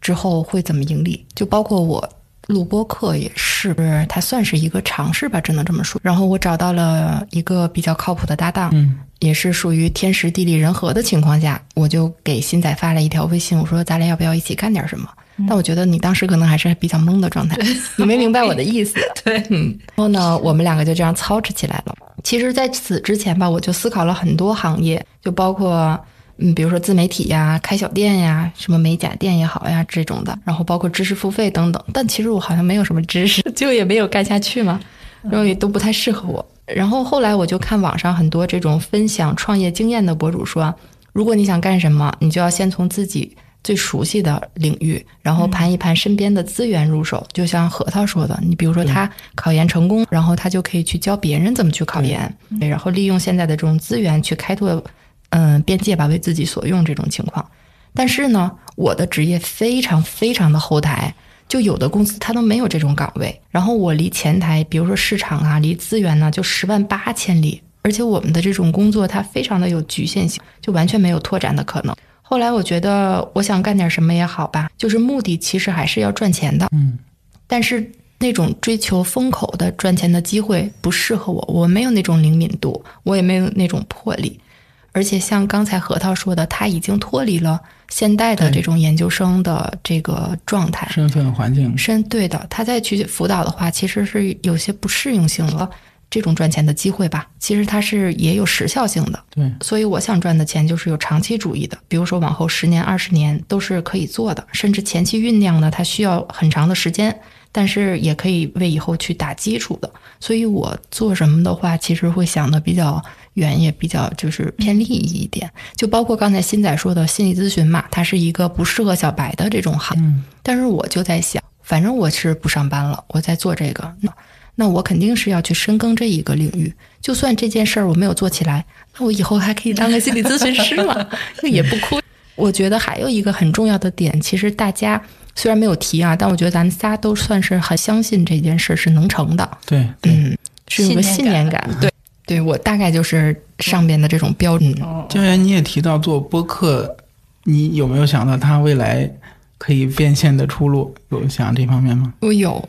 之后会怎么盈利。就包括我录播课也是，它算是一个尝试吧，只能这么说。然后我找到了一个比较靠谱的搭档，嗯也是属于天时地利人和的情况下，我就给新仔发了一条微信，我说咱俩要不要一起干点什么？但我觉得你当时可能还是比较懵的状态，你没明白我的意思。对，嗯，然后呢，我们两个就这样操持起来了。其实，在此之前吧，我就思考了很多行业，就包括嗯，比如说自媒体呀、开小店呀、什么美甲店也好呀这种的，然后包括知识付费等等。但其实我好像没有什么知识，就也没有干下去嘛，然后也都不太适合我。然后后来我就看网上很多这种分享创业经验的博主说，如果你想干什么，你就要先从自己最熟悉的领域，然后盘一盘身边的资源入手。就像核桃说的，你比如说他考研成功，然后他就可以去教别人怎么去考研，对，然后利用现在的这种资源去开拓，嗯，边界吧，为自己所用这种情况。但是呢，我的职业非常非常的后台，就有的公司它都没有这种岗位，然后我离前台，比如说市场啊，离资源呢，就十万八千里，而且我们的这种工作它非常的有局限性，就完全没有拓展的可能。后来我觉得，我想干点什么也好吧，就是目的其实还是要赚钱的，嗯但是那种追求风口的赚钱的机会不适合我，我没有那种灵敏度，我也没有那种魄力。而且像刚才核桃说的，他已经脱离了现代的这种研究生的这个状态，身份环境身对的。他再去辅导的话，其实是有些不适应性了。这种赚钱的机会吧，其实它是也有时效性的。对所以我想赚的钱就是有长期主义的，比如说往后十年、二十年都是可以做的，甚至前期酝酿呢，它需要很长的时间，但是也可以为以后去打基础的。所以我做什么的话，其实会想的比较远，也比较就是偏利益一点。就包括刚才新仔说的心理咨询嘛，它是一个不适合小白的这种行但是我就在想，反正我是不上班了，我在做这个，那那我肯定是要去深耕这一个领域。就算这件事儿我没有做起来，那我以后还可以当个心理咨询师嘛，那也不亏。我觉得还有一个很重要的点，其实大家虽然没有提啊，但我觉得咱们仨都算是很相信这件事是能成的，对对，嗯，是有个信信念念感。对，对我大概就是上边的这种标准。哦，教员你也提到做播客，你有没有想到它未来可以变现的出路？有想这方面吗？我有，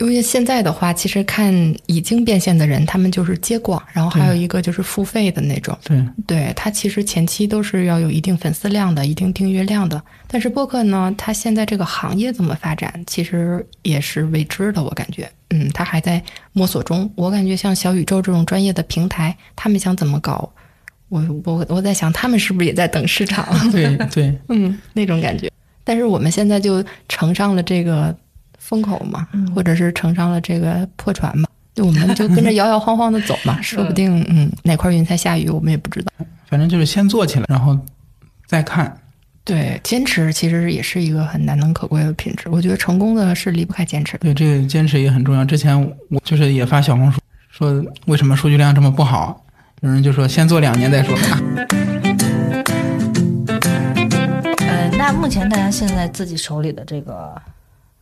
因为现在的话，其实看已经变现的人，他们就是接广，然后还有一个就是付费的那种。对，对它其实前期都是要有一定粉丝量的、一定订阅量的。但是播客呢，它现在这个行业怎么发展，其实也是未知的。我感觉，嗯，它还在摸索中。我感觉像小宇宙这种专业的平台，他们想怎么搞，我我我在想，他们是不是也在等市场？对对，嗯，那种感觉。但是我们现在就乘上了这个风口嘛，或者是乘上了这个破船嘛，就我们就跟着摇摇晃晃的走嘛，说不定嗯哪块云彩下雨，我们也不知道。反正就是先做起来，然后再看。对，坚持其实也是一个很难能可贵的品质。我觉得成功的是离不开坚持。对，这个坚持也很重要。之前我就是也发小红书说，为什么数据量这么不好？有人就说先做两年再说吧。呃，那目前大家现在自己手里的这个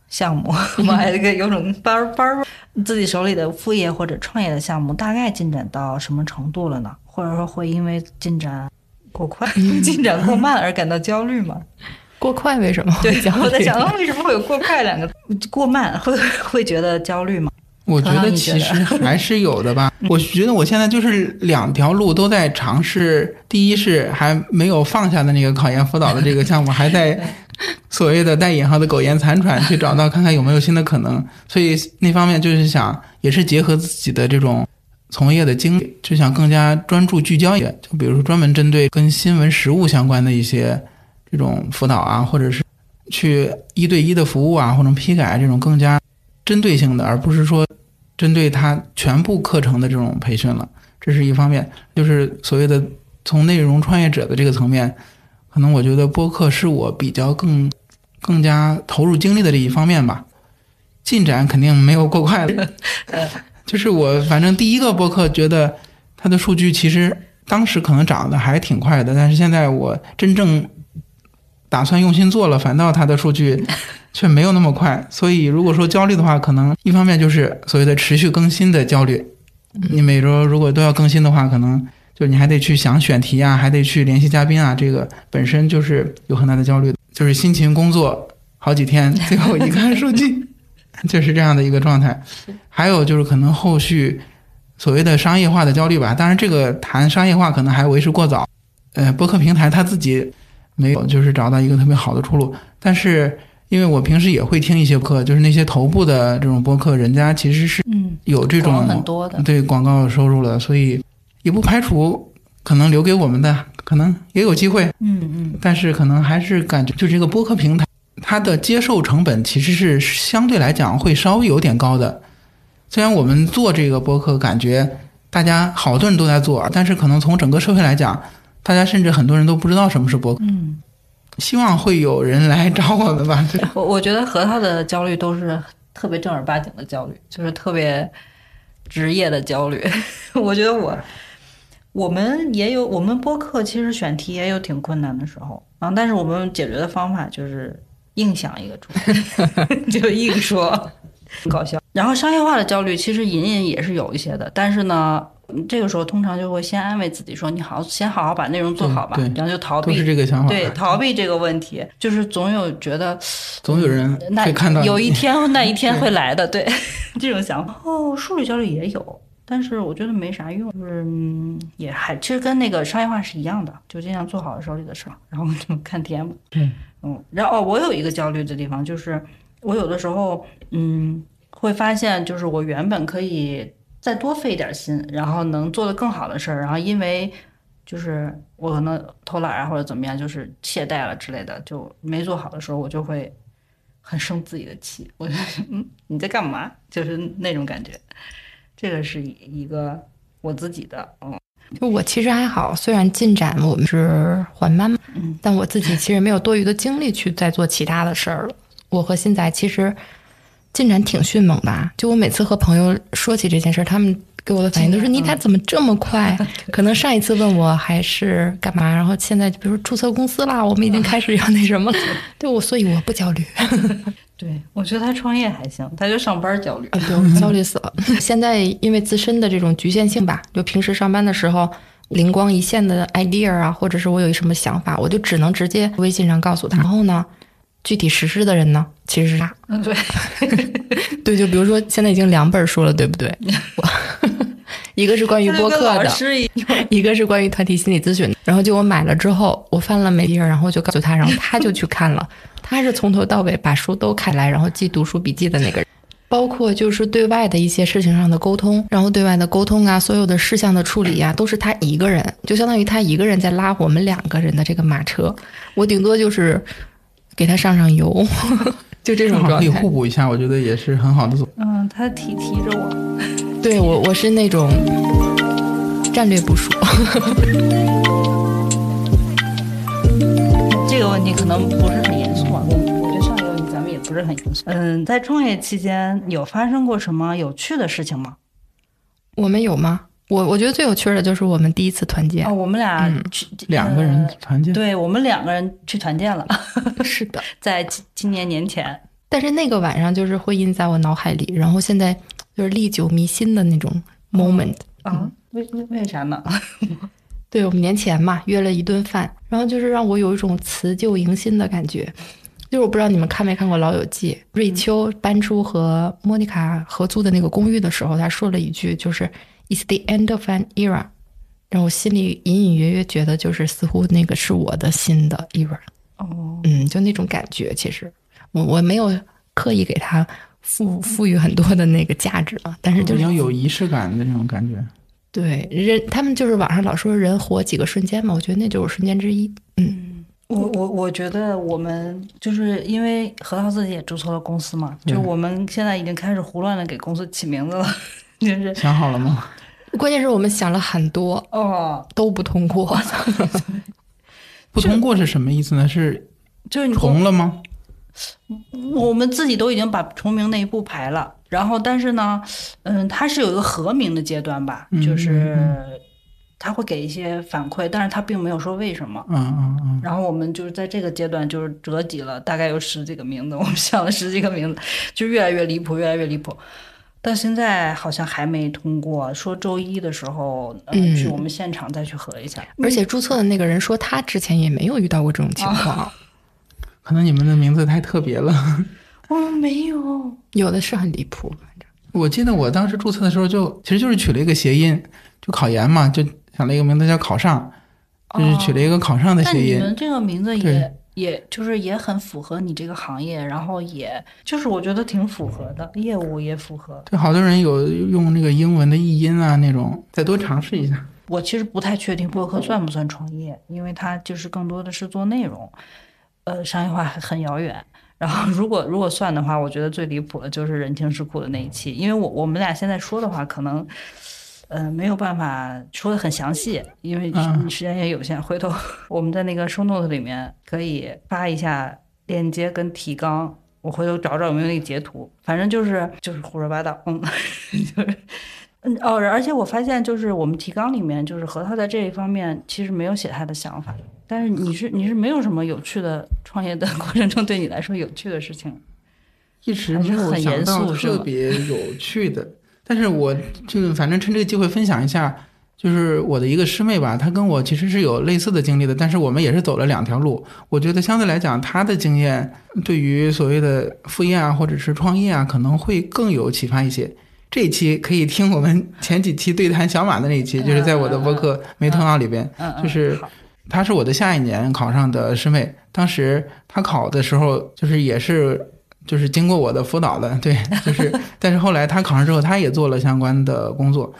项目，我们还有一个有种班儿班儿，自己手里的副业或者创业的项目，大概进展到什么程度了呢？或者说会因为进展过快、进展过慢而感到焦虑吗？过快为什么？对，我在想，为什么会有过快两个？过慢会会觉得焦虑吗？我觉得其实还是有的吧。我觉得我现在就是两条路都在尝试。第一是还没有放下的那个考研辅导的这个项目，还在 所谓的带引号的苟延残喘，去找到看看有没有新的可能。所以那方面就是想，也是结合自己的这种从业的经历，就想更加专注聚焦一点。就比如说专门针对跟新闻实务相关的一些这种辅导啊，或者是去一对一的服务啊，或者批改这种更加针对性的，而不是说。针对他全部课程的这种培训了，这是一方面。就是所谓的从内容创业者的这个层面，可能我觉得播客是我比较更更加投入精力的这一方面吧。进展肯定没有过快的，就是我反正第一个播客觉得它的数据其实当时可能涨得还挺快的，但是现在我真正打算用心做了，反倒它的数据 却没有那么快。所以如果说焦虑的话，可能一方面就是所谓的持续更新的焦虑，你每周如果都要更新的话，可能就你还得去想选题啊，还得去联系嘉宾啊，这个本身就是有很大的焦虑，就是辛勤工作好几天，最后一看数据。就是这样的一个状态，还有就是可能后续所谓的商业化的焦虑吧。当然，这个谈商业化可能还为时过早。呃，播客平台它自己没有就是找到一个特别好的出路。但是，因为我平时也会听一些课，就是那些头部的这种播客，人家其实是有这种很多的对广告收入了，所以也不排除可能留给我们的可能也有机会。嗯嗯，但是可能还是感觉就这个播客平台。它的接受成本其实是相对来讲会稍微有点高的。虽然我们做这个播客，感觉大家好多人都在做，但是可能从整个社会来讲，大家甚至很多人都不知道什么是播客。嗯，希望会有人来找我们吧。我我觉得核桃的焦虑都是特别正儿八经的焦虑，就是特别职业的焦虑。我觉得我我们也有我们播客，其实选题也有挺困难的时候啊，但是我们解决的方法就是。硬想一个主题，就硬说，搞笑。然后商业化的焦虑其实隐隐也是有一些的，但是呢，这个时候通常就会先安慰自己说：“你好，先好好把内容做好吧。”然后就逃避，是这个想法。对，逃避这个问题，就是总有觉得，总有人会看到，有一天那一天 会来的。对，这种想法。哦，数据焦虑也有，但是我觉得没啥用，就是也还其实跟那个商业化是一样的，就尽量做好手里的事儿，然后就看天。嗯，然后我有一个焦虑的地方，就是我有的时候，嗯，会发现，就是我原本可以再多费一点心，然后能做的更好的事儿，然后因为就是我可能偷懒啊或者怎么样，就是懈怠了之类的，就没做好的时候，我就会很生自己的气。我就嗯，你在干嘛？就是那种感觉。这个是一个我自己的，嗯。就我其实还好，虽然进展我们是缓慢，但我自己其实没有多余的精力去再做其他的事儿了。我和新仔其实进展挺迅猛吧？就我每次和朋友说起这件事儿，他们给我的反应都是：“你俩怎么这么快？”可能上一次问我还是干嘛，然后现在比如说注册公司啦，我们已经开始要那什么了。对我，所以我不焦虑。对，我觉得他创业还行，他就上班焦虑，对，焦虑死了。现在因为自身的这种局限性吧，就平时上班的时候灵光一现的 idea 啊，或者是我有什么想法，我就只能直接微信上告诉他。然后呢，具体实施的人呢，其实是他。嗯，对，对，就比如说现在已经两本书了，对不对？一个是关于播客的，一个是关于团体心理咨询。的。然后就我买了之后，我翻了每页，然后就告诉他，然后他 就去看了。他是从头到尾把书都看来，然后记读书笔记的那个人，包括就是对外的一些事情上的沟通，然后对外的沟通啊，所有的事项的处理啊，都是他一个人，就相当于他一个人在拉我们两个人的这个马车，我顶多就是给他上上油，就这种状态。可以互补一下，我觉得也是很好的组。嗯，他提提着我，对我我是那种战略部署。这个问题可能不是很严肃啊，我我觉得上一个问题咱们也不是很严肃。嗯，在创业期间有发生过什么有趣的事情吗？我们有吗？我我觉得最有趣的就是我们第一次团建哦，我们俩去两个人团建，对我们两个人去团建了。是的，在今今年年前，但是那个晚上就是会印在我脑海里，然后现在就是历久弥新的那种 moment 啊？为为为啥呢？对我们年前嘛约了一顿饭，然后就是让我有一种辞旧迎新的感觉。就是我不知道你们看没看过《老友记》，瑞秋搬出和莫妮卡合租的那个公寓的时候，他说了一句，就是 "It's the end of an era"，让我心里隐隐约约觉得，就是似乎那个是我的新的 era。哦，嗯，就那种感觉，其实我我没有刻意给他赋赋予很多的那个价值啊，但是就是有仪式感的那种感觉。对人，他们就是网上老说人活几个瞬间嘛，我觉得那就是瞬间之一。嗯，我我我觉得我们就是因为核桃自己也注册了公司嘛，就我们现在已经开始胡乱的给公司起名字了，就是想好了吗？关键是我们想了很多，哦，都不通过。不通过是什么意思呢？是就是你重了吗？我们自己都已经把重名那一步排了，然后但是呢，嗯，它是有一个合名的阶段吧，嗯就是嗯他会给一些反馈，但是他并没有说为什么。嗯嗯嗯，然后我们就是在这个阶段就是折戟了，大概有十几个名字，我们想了十几个名字，就越来越离谱，越来越离谱。但现在好像还没通过，说周一的时候，呃、嗯去我们现场再去核一下。而且注册的那个人说，他之前也没有遇到过这种情啊况，可能你们的名字太特别了。我们没有，有的是很离谱。我记得我当时注册的时候就，其实就是取了一个谐音，就考研嘛，就想了一个名字叫考上，就是取了一个考上的但你谐音。们这个名字对也也就是也很符合你这个行业，然后也就是我觉得挺符合的，业务也符合。对，好多人有用那个英文的译音啊那种，再多尝试一下。我其实不太确定播客算不算创业，因为它就是更多的是做内容，呃，商业化很遥远。然后如果如果算的话，我觉得最离谱的就是人情世故的那一期，因为我我们俩现在说的话，可能呃没有办法说的很详细，因为嗯时间也有限。回头 我们在那个 show note 里面可以发一下链接跟提纲，我回头找找有没有那个截图，反正就是就是胡说八道，嗯，就是。嗯哦，而且我发现，就是我们提纲里面，就是核桃在这一方面其实没有写他的想法，但是你是你是没有什么有趣的创业的过程中对你来说有趣的事情，一直没有还是很严想到肃特别有趣的，但是我就反正趁这个机会分享一下，就是我的一个师妹吧，她跟我其实是有类似的经历的，但是我们也是走了两条路。我觉得相对来讲，她的经验对于所谓的副业啊，或者是创业啊，可能会更有启发一些。这一期可以听我们前几期对谈小马的那一期，就是在我的博客《没头脑》里边，就是她是我的下一年考上的师妹，当时她考的时候，就是也是就是经过我的辅导的，对，就是，但是后来他考上之后，他也做了相关的工作。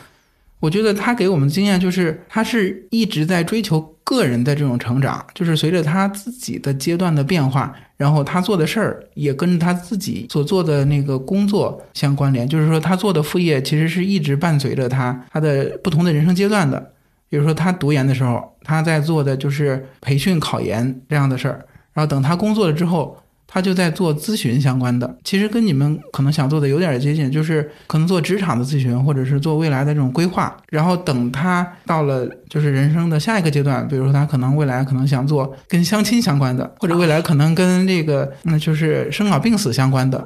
我觉得他给我们的经验就是，他是一直在追求个人的这种成长，就是随着他自己的阶段的变化，然后他做的事儿也跟着他自己所做的那个工作相关联。就是说，他做的副业其实是一直伴随着他他的不同的人生阶段的。比如说他读研的时候，他在做的就是培训、考研这样的事儿，然后等他工作了之后，他就在做咨询相关的。其实跟你们可能想做的有点接近，就是可能做职场的咨询，或者是做未来的这种规划。然后等他到了就是人生的下一个阶段，比如说他可能未来可能想做跟相亲相关的，或者未来可能跟这个那就是生老病死相关的，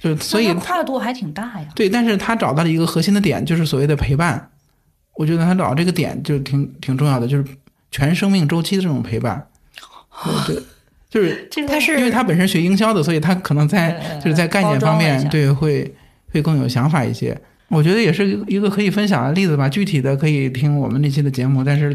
就所以跨度还挺大呀。对，但是他找到了一个核心的点，就是所谓的陪伴。我觉得他找这个点就挺挺重要的，就是全生命周期的这种陪伴。对，对就是这个他是因为他本身学营销的，所以他可能在呃就是在概念方面对会会更有想法一些。我觉得也是一个可以分享的例子吧。具体的可以听我们那期的节目，但是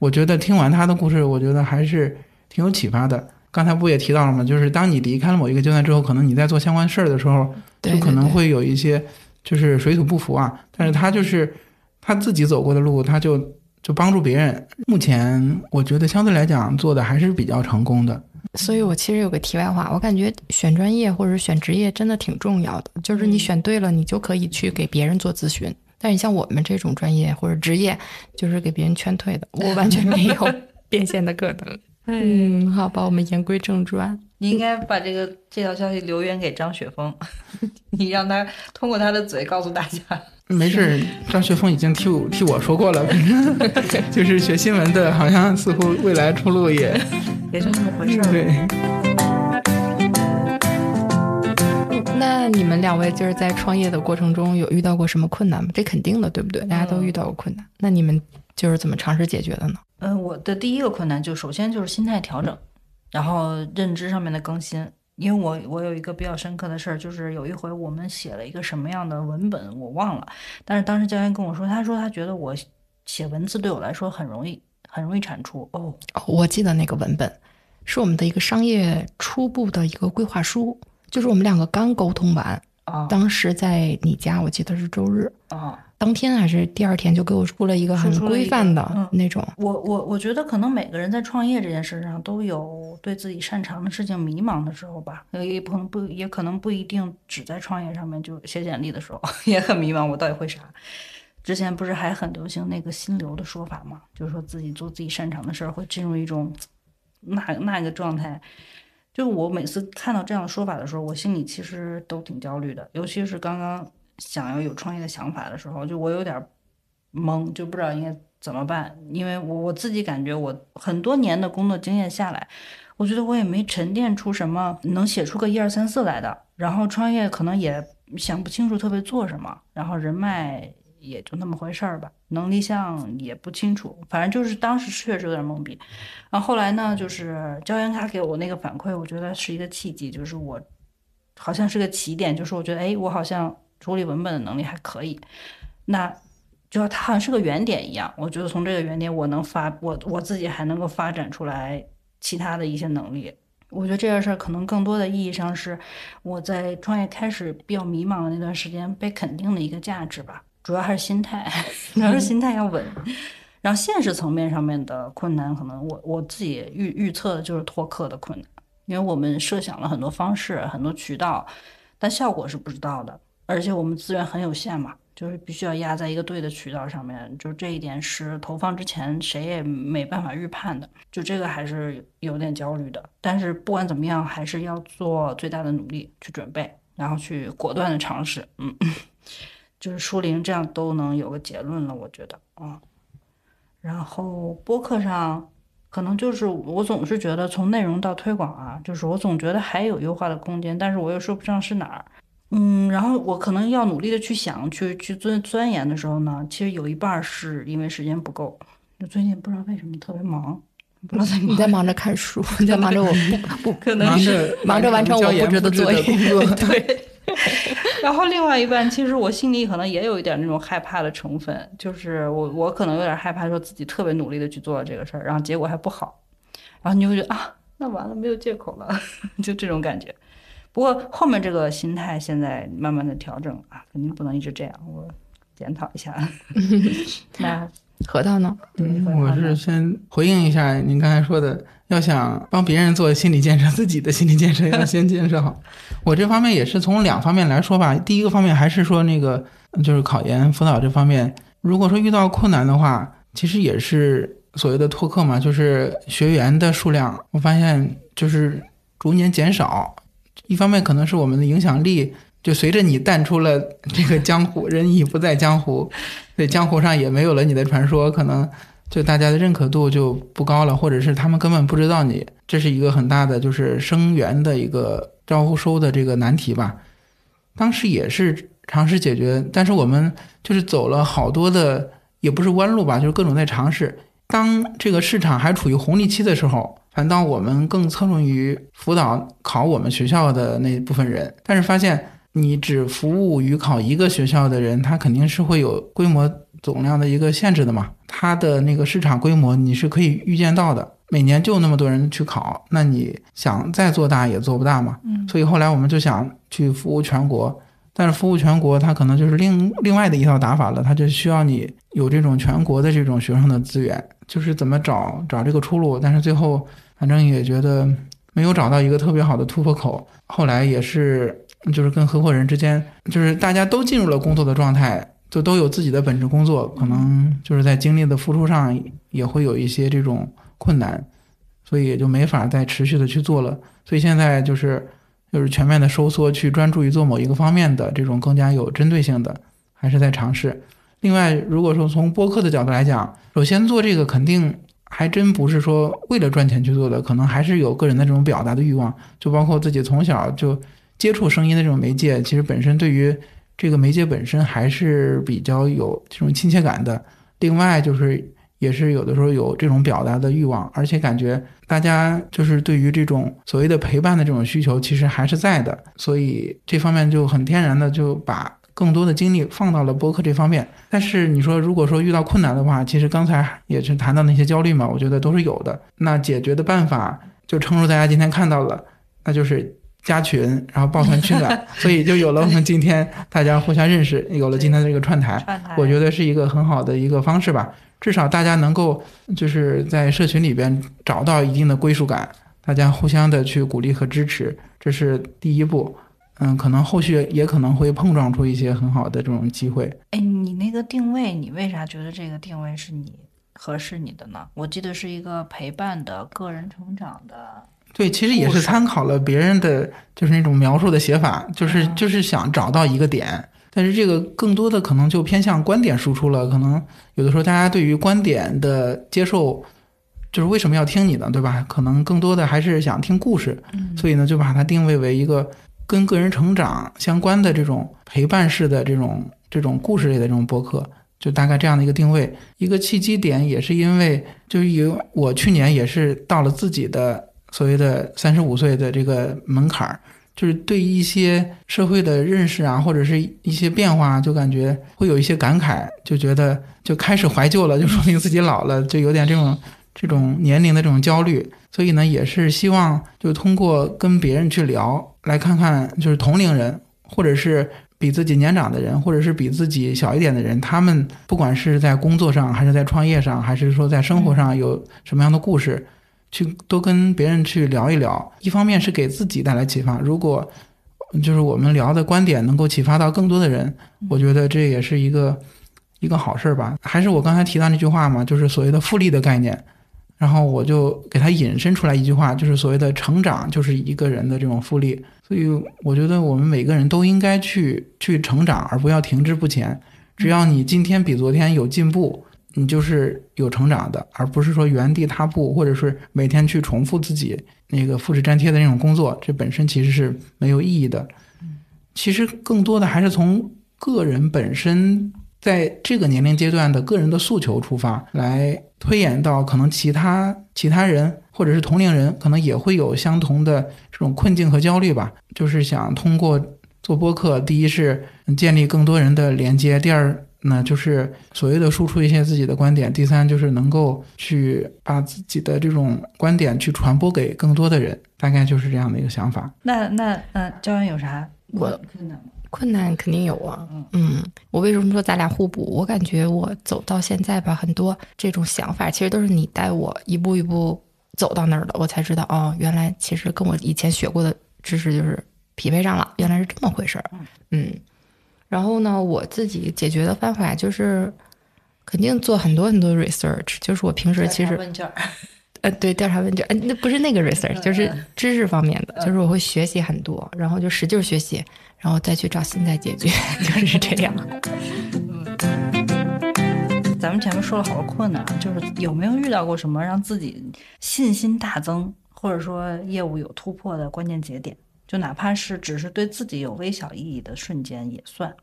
我觉得听完他的故事，我觉得还是挺有启发的。刚才不也提到了吗？就是当你离开了某一个阶段之后，可能你在做相关事儿的时候，就可能会有一些就是水土不服啊。但是他就是他自己走过的路，他就就帮助别人。目前我觉得相对来讲做的还是比较成功的。所以我其实有个题外话，我感觉选专业或者选职业真的挺重要的，就是你嗯选对了，你就可以去给别人做咨询。但是像我们这种专业或者职业，就是给别人劝退的，我完全没有变现的可能。嗯，好吧，我们言归正传。你应该把这个这条消息留言给张雪峰，你让他通过他的嘴告诉大家。没事儿，张学峰已经替我替我说过了，反 正就是学新闻的，好像似乎未来出路也 也就那么回事儿。对。那你们两位就是在创业的过程中有遇到过什么困难吗？这肯定的，对不对？大家都遇到过困难，那你们就是怎么尝试解决的呢？嗯、我的第一个困难就首先就是心态调整，然后认知上面的更新。因为我我有一个比较深刻的事儿，就是有一回我们写了一个什么样的文本我忘了，但是当时教练跟我说，他说他觉得我写文字对我来说很容易，很容易产出。哦，哦，我记得那个文本是我们的一个商业初步的一个规划书，就是我们两个刚沟通完，啊当时在你家，我记得是周日，啊！当天还是第二天就给我出了一个很规范的嗯那种。我我我觉得可能每个人在创业这件事上都有对自己擅长的事情迷茫的时候吧，也不能不也可能不一定只在创业上面，就写简历的时候 也很迷茫，我到底会啥？之前不是还很流行那个心流的说法嘛，就是说自己做自己擅长的事儿，会进入一种那那个状态。就我每次看到这样的说法的时候，我心里其实都挺焦虑的，尤其是刚刚想要有创业的想法的时候，就我有点懵，就不知道应该怎么办。因为我我自己感觉，我很多年的工作经验下来，我觉得我也没沉淀出什么能写出个一二三四来的。然后创业可能也想不清楚特别做什么，然后人脉。也就那么回事儿吧，能力项也不清楚，反正就是当时确实有点懵逼。然后后来呢，就是教研卡给我那个反馈，我觉得是一个契机，就是我好像是个起点，就是我觉得哎，我好像处理文本的能力还可以。那就它好像是个原点一样，我觉得从这个原点我能发我我自己还能够发展出来其他的一些能力。我觉得这件事儿可能更多的意义上是我在创业开始比较迷茫的那段时间被肯定的一个价值吧。主要还是心态，主要是心态要稳。然后现实层面上面的困难，可能我我自己预预测的就是拓客的困难，因为我们设想了很多方式、很多渠道，但效果是不知道的。而且我们资源很有限嘛，就是必须要压在一个对的渠道上面，就这一点是投放之前谁也没办法预判的。就这个还是有点焦虑的。但是不管怎么样，还是要做最大的努力去准备，然后去果断的尝试。嗯。就是书龄这样都能有个结论了，我觉得啊。然后播客上可能就是我总是觉得从内容到推广啊，就是我总觉得还有优化的空间，但是我又说不上是哪儿。嗯，然后我可能要努力的去想，去去钻钻研的时候呢，其实有一半是因为时间不够。就最近不知道为什么特别忙，不知道在你在忙着看书，你在忙着我不不 可能是忙着完成我布置的作业，对。然后另外一半，其实我心里可能也有一点那种害怕的成分，就是我我可能有点害怕，说自己特别努力的去做了这个事儿，然后结果还不好，然后你会觉得啊，那完了没有借口了，就这种感觉。不过后面这个心态现在慢慢的调整啊，肯定不能一直这样，我检讨一下。那核桃呢？嗯，我是先回应一下您刚才说的。要想帮别人做心理建设，自己的心理建设要先建设好。我这方面也是从两方面来说吧。第一个方面还是说那个，就是考研辅导这方面，如果说遇到困难的话，其实也是所谓的拓客嘛，就是学员的数量，我发现就是逐年减少。一方面可能是我们的影响力，就随着你淡出了这个江湖，人已不在江湖，对江湖上也没有了你的传说，可能。就大家的认可度就不高了，或者是他们根本不知道你，这是一个很大的就是生源的一个招收的这个难题吧。当时也是尝试解决，但是我们就是走了好多的，也不是弯路吧，就是各种在尝试。当这个市场还处于红利期的时候，反倒我们更侧重于辅导考我们学校的那部分人，但是发现你只服务于考一个学校的人，他肯定是会有规模。总量的一个限制的嘛，他的那个市场规模你是可以预见到的，每年就那么多人去考，那你想再做大也做不大嘛。嗯，所以后来我们就想去服务全国，但是服务全国它可能就是另另外的一套打法了，它就需要你有这种全国的这种学生的资源，就是怎么找找这个出路。但是最后反正也觉得没有找到一个特别好的突破口，后来也是就是跟合伙人之间，就是大家都进入了工作的状态。就都有自己的本职工作，可能就是在精力的付出上也会有一些这种困难，所以也就没法再持续的去做了。所以现在就是就是全面的收缩，去专注于做某一个方面的这种更加有针对性的，还是在尝试。另外，如果说从播客的角度来讲，首先做这个肯定还真不是说为了赚钱去做的，可能还是有个人的这种表达的欲望，就包括自己从小就接触声音的这种媒介，其实本身对于。这个媒介本身还是比较有这种亲切感的，另外就是也是有的时候有这种表达的欲望，而且感觉大家就是对于这种所谓的陪伴的这种需求其实还是在的，所以这方面就很天然的就把更多的精力放到了播客这方面。但是你说如果说遇到困难的话，其实刚才也是谈到那些焦虑嘛，我觉得都是有的。那解决的办法就诚如大家今天看到了，那就是。加群，然后抱团取暖，所以就有了我们今天大家互相认识，有了今天的这个串台。我觉得是一个很好的一个方式吧。至少大家能够就是在社群里边找到一定的归属感，大家互相的去鼓励和支持，这是第一步。嗯，可能后续也可能会碰撞出一些很好的这种机会。哎，你那个定位，你为啥觉得这个定位是你合适你的呢？我记得是一个陪伴的个人成长的。对，其实也是参考了别人的，就是那种描述的写法，就是就是想找到一个点。但是这个更多的可能就偏向观点输出了，可能有的时候大家对于观点的接受，就是为什么要听你的，对吧？可能更多的还是想听故事，所以呢，就把它定位为一个跟个人成长相关的这种陪伴式的这种这种故事类的这种播客，就大概这样的一个定位。一个契机点也是因为，就是有我去年也是到了自己的所谓的三十五岁的这个门槛儿。就是对一些社会的认识啊，或者是一些变化，就感觉会有一些感慨，就觉得就开始怀旧了，就说明自己老了，就有点这种这种年龄的这种焦虑。所以呢，也是希望就通过跟别人去聊，来看看就是同龄人，或者是比自己年长的人，或者是比自己小一点的人，他们不管是在工作上，还是在创业上，还是说在生活上有什么样的故事。去多跟别人去聊一聊，一方面是给自己带来启发。如果就是我们聊的观点能够启发到更多的人，我觉得这也是一个一个好事儿吧。还是我刚才提到那句话嘛，就是所谓的复利的概念。然后我就给他引申出来一句话，就是所谓的成长就是一个人的这种复利。所以我觉得我们每个人都应该去去成长，而不要停滞不前。只要你今天比昨天有进步。你就是有成长的，而不是说原地踏步，或者是每天去重复自己那个复制粘贴的那种工作，这本身其实是没有意义的。其实更多的还是从个人本身在这个年龄阶段的个人的诉求出发，来推演到可能其他其他人或者是同龄人可能也会有相同的这种困境和焦虑吧。就是想通过做播客，第一是建立更多人的连接，第二。那就是所谓的输出一些自己的观点。第三就是能够去把自己的这种观点去传播给更多的人，大概就是这样的一个想法。那那那教员有啥我困难？困难肯定有啊。嗯，我为什么说咱俩互补？我感觉我走到现在吧，很多这种想法其实都是你带我一步一步走到那儿的，我才知道哦，原来其实跟我以前学过的知识就是匹配上了，原来是这么回事儿。嗯。然后呢，我自己解决的方法就是，肯定做很多很多 research。就是我平时其实问卷，呃，对，调查问卷，呃，那不是那个 research，就是知识方面的，就是我会学习很多，然后就使劲学习，然后再去找新的解决，就是这样。咱们前面说了好多困难，就是有没有遇到过什么让自己信心大增，或者说业务有突破的关键节点？就哪怕是只是对自己有微小意义的瞬间也算。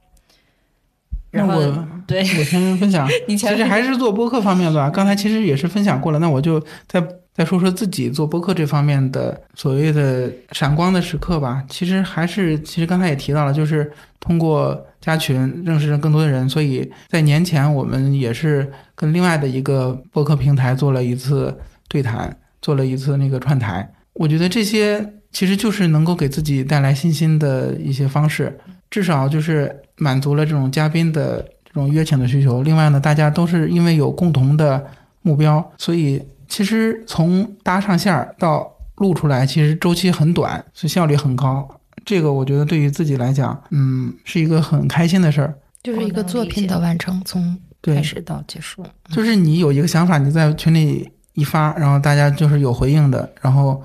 那我对我先分享，其实还是做播客方面吧。刚才其实也是分享过了，那我就再再说说自己做播客这方面的所谓的闪光的时刻吧。其实还是，其实刚才也提到了，就是通过加群认识了更多的人。所以在年前，我们也是跟另外的一个播客平台做了一次对谈，做了一次那个串台。我觉得这些。其实就是能够给自己带来信心的一些方式，至少就是满足了这种嘉宾的这种约请的需求。另外呢，大家都是因为有共同的目标，所以其实从搭上线儿到录出来，其实周期很短，所以效率很高。这个我觉得对于自己来讲，嗯，是一个很开心的事儿。就是一个作品的完成，从开始到结束。就是你有一个想法，你在群里一发，然后大家就是有回应的，然后。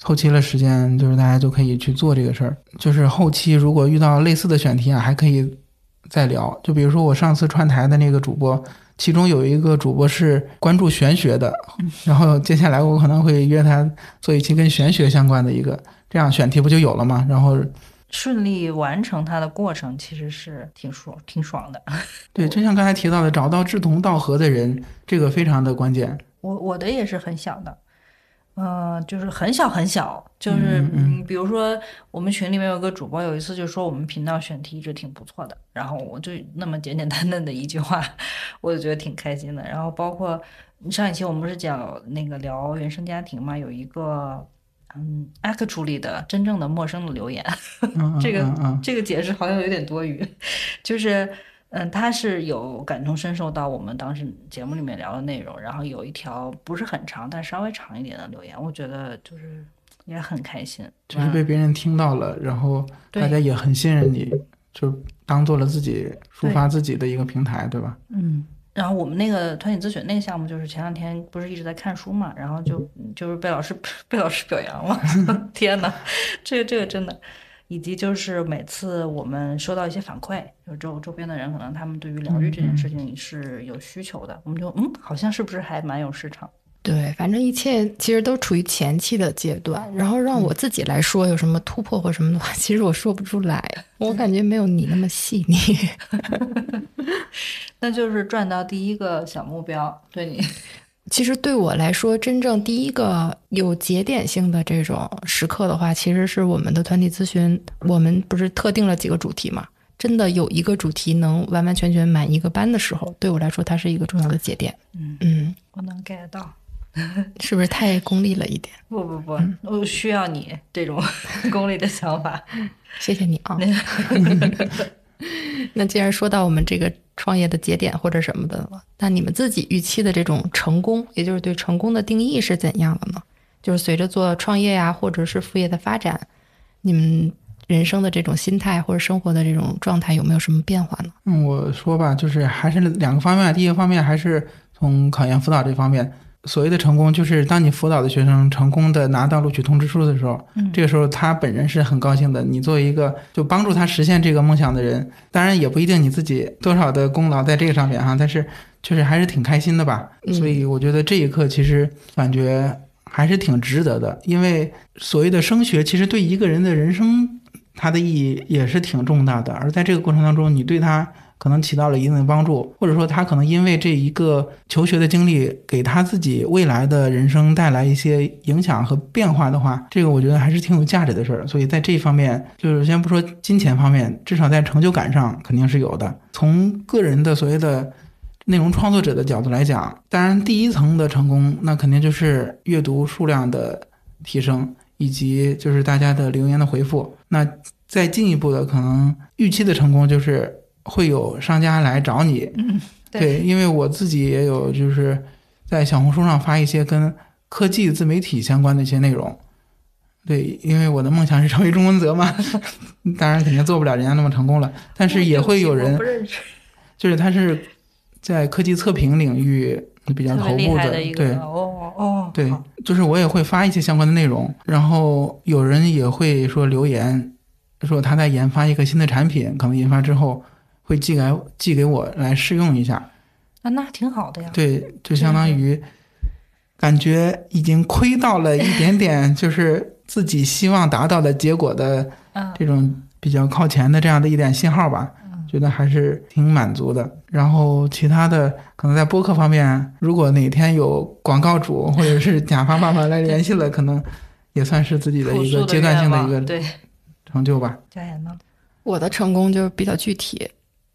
凑齐了时间，就是大家就可以去做这个事儿。就是后期如果遇到类似的选题啊，还可以再聊。就比如说我上次串台的那个主播，其中有一个主播是关注玄学的，然后接下来我可能会约他做一期跟玄学相关的一个，这样选题不就有了吗？然后顺利完成它的过程其实是挺爽、挺爽的。对，就像刚才提到的，找到志同道合的人，这个非常的关键。我我的也是很想的。嗯，就是很小很小，就是嗯，比如说我们群里面有个主播，有一次就说我们频道选题一直挺不错的，然后我就那么简简单单的一句话，我就觉得挺开心的。然后包括上一期我们不是讲那个聊原生家庭嘛，有一个嗯艾克处理的真正的陌生的留言，这个这个解释好像有点多余，就是。嗯，他是有感同身受到我们当时节目里面聊的内容，然后有一条不是很长，但稍微长一点的留言，我觉得就是也很开心。就是被别人听到了，然后大家也很信任你，就当做了自己抒发自己的一个平台，对吧？嗯。然后我们那个团体咨询那个项目，就是前两天不是一直在看书嘛，然后就就是被老师 被老师表扬了。天呐，这个这个真的，以及就是每次我们收到一些反馈，就周周边的人可能他们对于疗愈这件事情是有需求的，我们就嗯，好像是不是还蛮有市场。对，反正一切其实都处于前期的阶段。然后让我自己来说有什么突破或什么的话，其实我说不出来。我感觉没有你那么细腻。那就是赚到第一个小目标，对你。其实对我来说，真正第一个有节点性的这种时刻的话，其实是我们的团体咨询。我们不是特定了几个主题嘛？真的有一个主题能完完全全满一个班的时候，对我来说，它是一个重要的节点。嗯嗯，我能 get 到。是不是太功利了一点？不不不，我需要你这种 功利的想法。谢谢你啊。那既然说到我们这个创业的节点或者什么的了，那你们自己预期的这种成功，也就是对成功的定义是怎样的呢？就是随着做创业呀，或者是副业的发展，你们人生的这种心态或者生活的这种状态有没有什么变化呢？嗯，我说吧，就是还是两个方面。第一个方面还是从考研辅导这方面。所谓的成功，就是当你辅导的学生成功的拿到录取通知书的时候，这个时候他本人是很高兴的。你作为一个就帮助他实现这个梦想的人，当然也不一定你自己多少的功劳在这个上面哈，但是确实还是挺开心的吧。所以我觉得这一刻其实感觉还是挺值得的，因为所谓的升学其实对一个人的人生它的意义也是挺重大的，而在这个过程当中，你对他。可能起到了一定的帮助，或者说他可能因为这一个求学的经历，给他自己未来的人生带来一些影响和变化的话，这个我觉得还是挺有价值的事儿。所以在这一方面，就是先不说金钱方面，至少在成就感上肯定是有的。从个人的所谓的内容创作者的角度来讲，当然第一层的成功，那肯定就是阅读数量的提升，以及就是大家的留言的回复。那再进一步的，可能预期的成功就是。会有商家来找你，对，因为我自己也有就是在小红书上发一些跟科技自媒体相关的一些内容，对，因为我的梦想是成为中文泽嘛，当然肯定做不了人家那么成功了，但是也会有人，就是他是在科技测评领域比较头部的，对，哦哦，对，就是我也会发一些相关的内容，然后有人也会说留言，说他在研发一个新的产品，可能研发之后。会寄来寄给我来试用一下，啊，那挺好的呀。对，就相当于感觉已经亏到了一点点，就是自己希望达到的结果的这种比较靠前的这样的一点信号吧。觉得还是挺满足的。然后其他的可能在播客方面，如果哪天有广告主或者是甲方爸爸来 联系了，可能也算是自己的一个阶段性的一个成就吧。加油呢！我的成功就比较具体。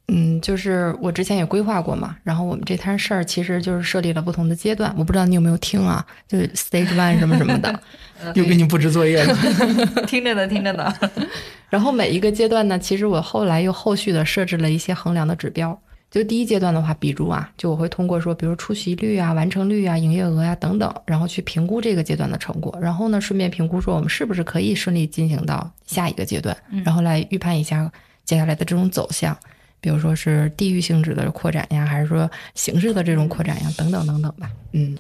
嗯，就是我之前也规划过嘛，然后我们这摊事儿其实就是设立了不同的阶段，我不知道你有没有听啊，就是 stage one 什么什么的，又给你布置作业了，听着呢，听着呢。然后每一个阶段呢，其实我后来又后续的设置了一些衡量的指标。就第一阶段的话，比如啊，就我会通过说，比如出席率啊、完成率啊、营业额呀等等，然后去评估这个阶段的成果，然后呢，顺便评估说我们是不是可以顺利进行到下一个阶段，然后来预判一下接下来的这种走向。比如说是地域性质的扩展呀，还是说形式的这种扩展呀，等等等等吧。嗯，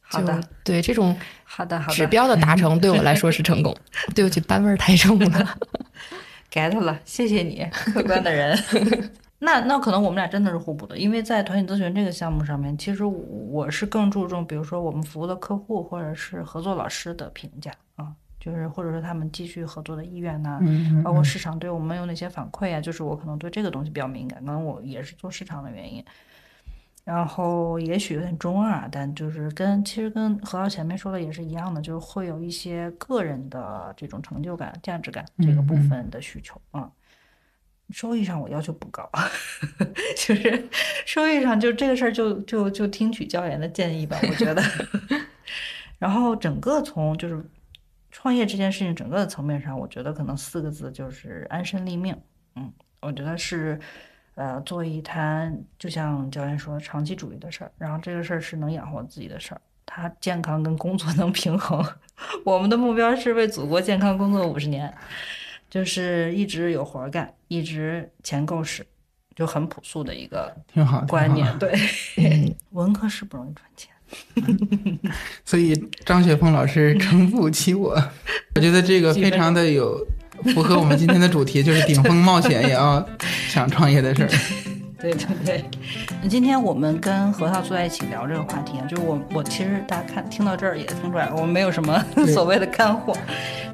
好的，对这种好的好的指标的达成，对我来说是成功。对不起，班味儿太重了。get 了，谢谢你，客观的人。那那可能我们俩真的是互补的，因为在团体咨询这个项目上面，其实我是更注重，比如说我们服务的客户或者是合作老师的评价啊。就是或者说他们继续合作的意愿呐，包括市场对我们有哪些反馈啊？就是我可能对这个东西比较敏感，可能我也是做市场的原因。然后也许有点中二，但就是跟其实跟何老前面说的也是一样的，就是会有一些个人的这种成就感、价值感这个部分的需求啊。收益上我要求不高，就是收益上就这个事儿就就就听取教研的建议吧，我觉得。然后整个从就是。创业这件事情，整个的层面上，我觉得可能四个字就是安身立命。嗯，我觉得是，呃，做一摊就像教练说长期主义的事儿，然后这个事儿是能养活自己的事儿。他健康跟工作能平衡。我们的目标是为祖国健康工作五十年，就是一直有活儿干，一直钱够使，就很朴素的一个挺好观念。对，嗯文科是不容易赚钱。所以张雪峰老师承不起我，我觉得这个非常的有符合我们今天的主题，就是顶峰冒险也要想创业的事儿。对对对，今天我们跟核桃坐在一起聊这个话题啊，就是我我其实大家看听到这儿也听出来，我们没有什么 所谓的干货，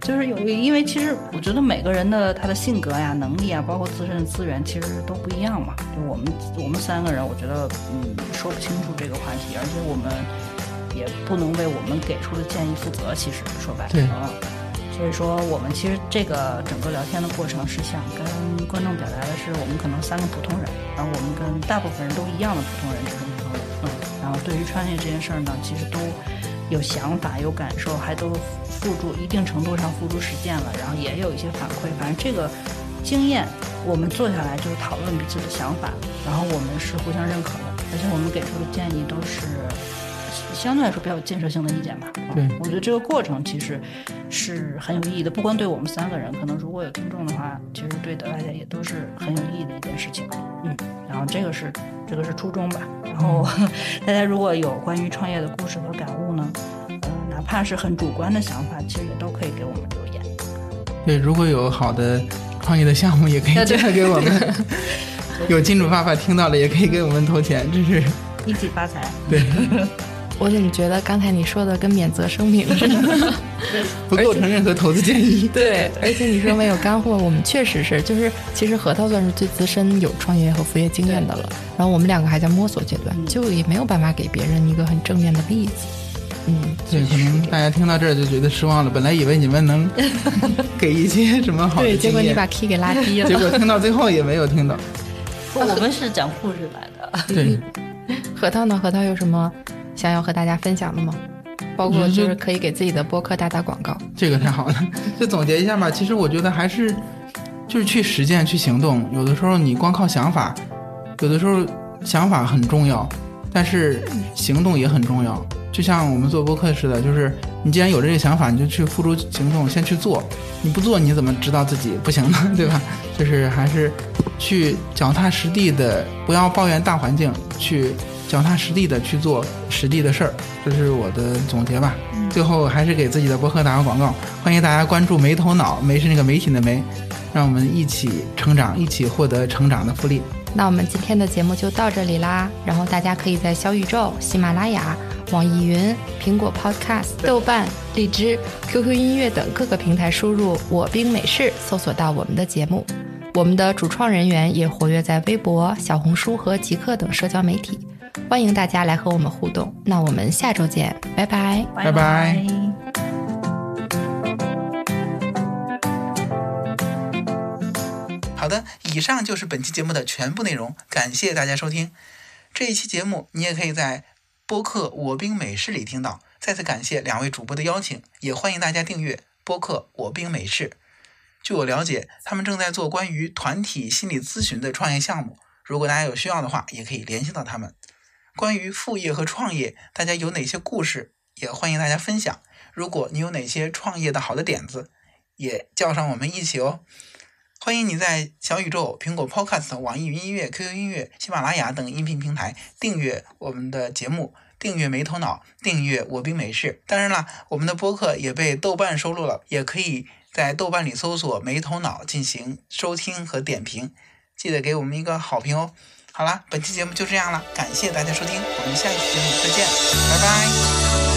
就是有因为其实我觉得每个人的他的性格呀、能力啊，包括自身的资源，其实都不一样嘛。就我们我们三个人，我觉得嗯说不清楚这个话题，而且我们也不能为我们给出的建议负责。其实说白了啊。所以说，我们其实这个整个聊天的过程是想跟观众表达的是，我们可能三个普通人，然后我们跟大部分人都一样的普通人这种普通人，嗯，然后对于创业这件事儿呢，其实都有想法、有感受，还都付诸一定程度上付诸实践了，然后也有一些反馈。反正这个经验，我们坐下来就是讨论彼此的想法，然后我们是互相认可的，而且我们给出的建议都是相对来说比较有建设性的意见吧。嗯对我觉得这个过程其实是很有意义的，不光对我们三个人，可能如果有听众的话，其实对大家也都是很有意义的一件事情。嗯，然后这个是这个是初衷吧。然后 大家如果有关于创业的故事和感悟呢，呃，哪怕是很主观的想法，其实也都可以给我们留言。对，如果有好的创业的项目，也可以介绍给我们。有金主爸爸听到了，也可以给我们投钱，这是一起发财。对 我怎么觉得刚才你说的跟免责声明似的？不构成任何投资建议。对，而且你说没有干货，我们确实是，就是其实核桃算是最资深有创业和副业经验的了，然后我们两个还在摸索阶段，嗯就也没有办法给别人一个很正面的例子。嗯，对，可能大家听到这儿就觉得失望了。本来以为你们能 给一些什么好的对，结，果你把 key 给拉低了结。果听到最后也没有听到。我们是讲故事来的。对，核桃呢？核桃有什么想要和大家分享的吗？包括嗯就是可以给自己的播客打打广告。这个太好了。就总结一下吧，其实我觉得还是就是去实践、去行动。有的时候你光靠想法，有的时候想法很重要，但是行动也很重要。就像我们做播客似的，就是你既然有这个想法，你就去付诸行动，先去做。你不做，你怎么知道自己不行呢？对吧？就是还是去脚踏实地的，不要抱怨大环境，去脚踏实地的去做实地的事儿。这是我的总结吧。最后还是给自己的博客打个广告，欢迎大家关注“没头脑”，没是那个媒体的没，让我们一起成长，一起获得成长的福利。那我们今天的节目就到这里啦，然后大家可以在小宇宙、喜马拉雅、网易云、苹果 Podcast、豆瓣、荔枝、QQ 音乐等各个平台输入“我冰美式”，搜索到我们的节目。我们的主创人员也活跃在微博、小红书和极客等社交媒体，欢迎大家来和我们互动。那我们下周见，拜拜。拜拜好的，以上就是本期节目的全部内容，感谢大家收听。这一期节目你也可以在播客“我兵美事”里听到。再次感谢两位主播的邀请，也欢迎大家订阅播客“我兵美事”。据我了解，他们正在做关于团体心理咨询的创业项目，如果大家有需要的话，也可以联系到他们。关于副业和创业，大家有哪些故事，也欢迎大家分享。如果你有哪些创业的好的点子，也叫上我们一起哦。欢迎你在小宇宙、苹果 Podcast、网易云音乐、QQ 音乐、喜马拉雅等音频平台订阅我们的节目，订阅没头脑，订阅我兵美事。当然啦，我们的播客也被豆瓣收录了，也可以在豆瓣里搜索“没头脑”进行收听和点评，记得给我们一个好评哦。好了，本期节目就这样了，感谢大家收听，我们下一期节目再见，拜拜。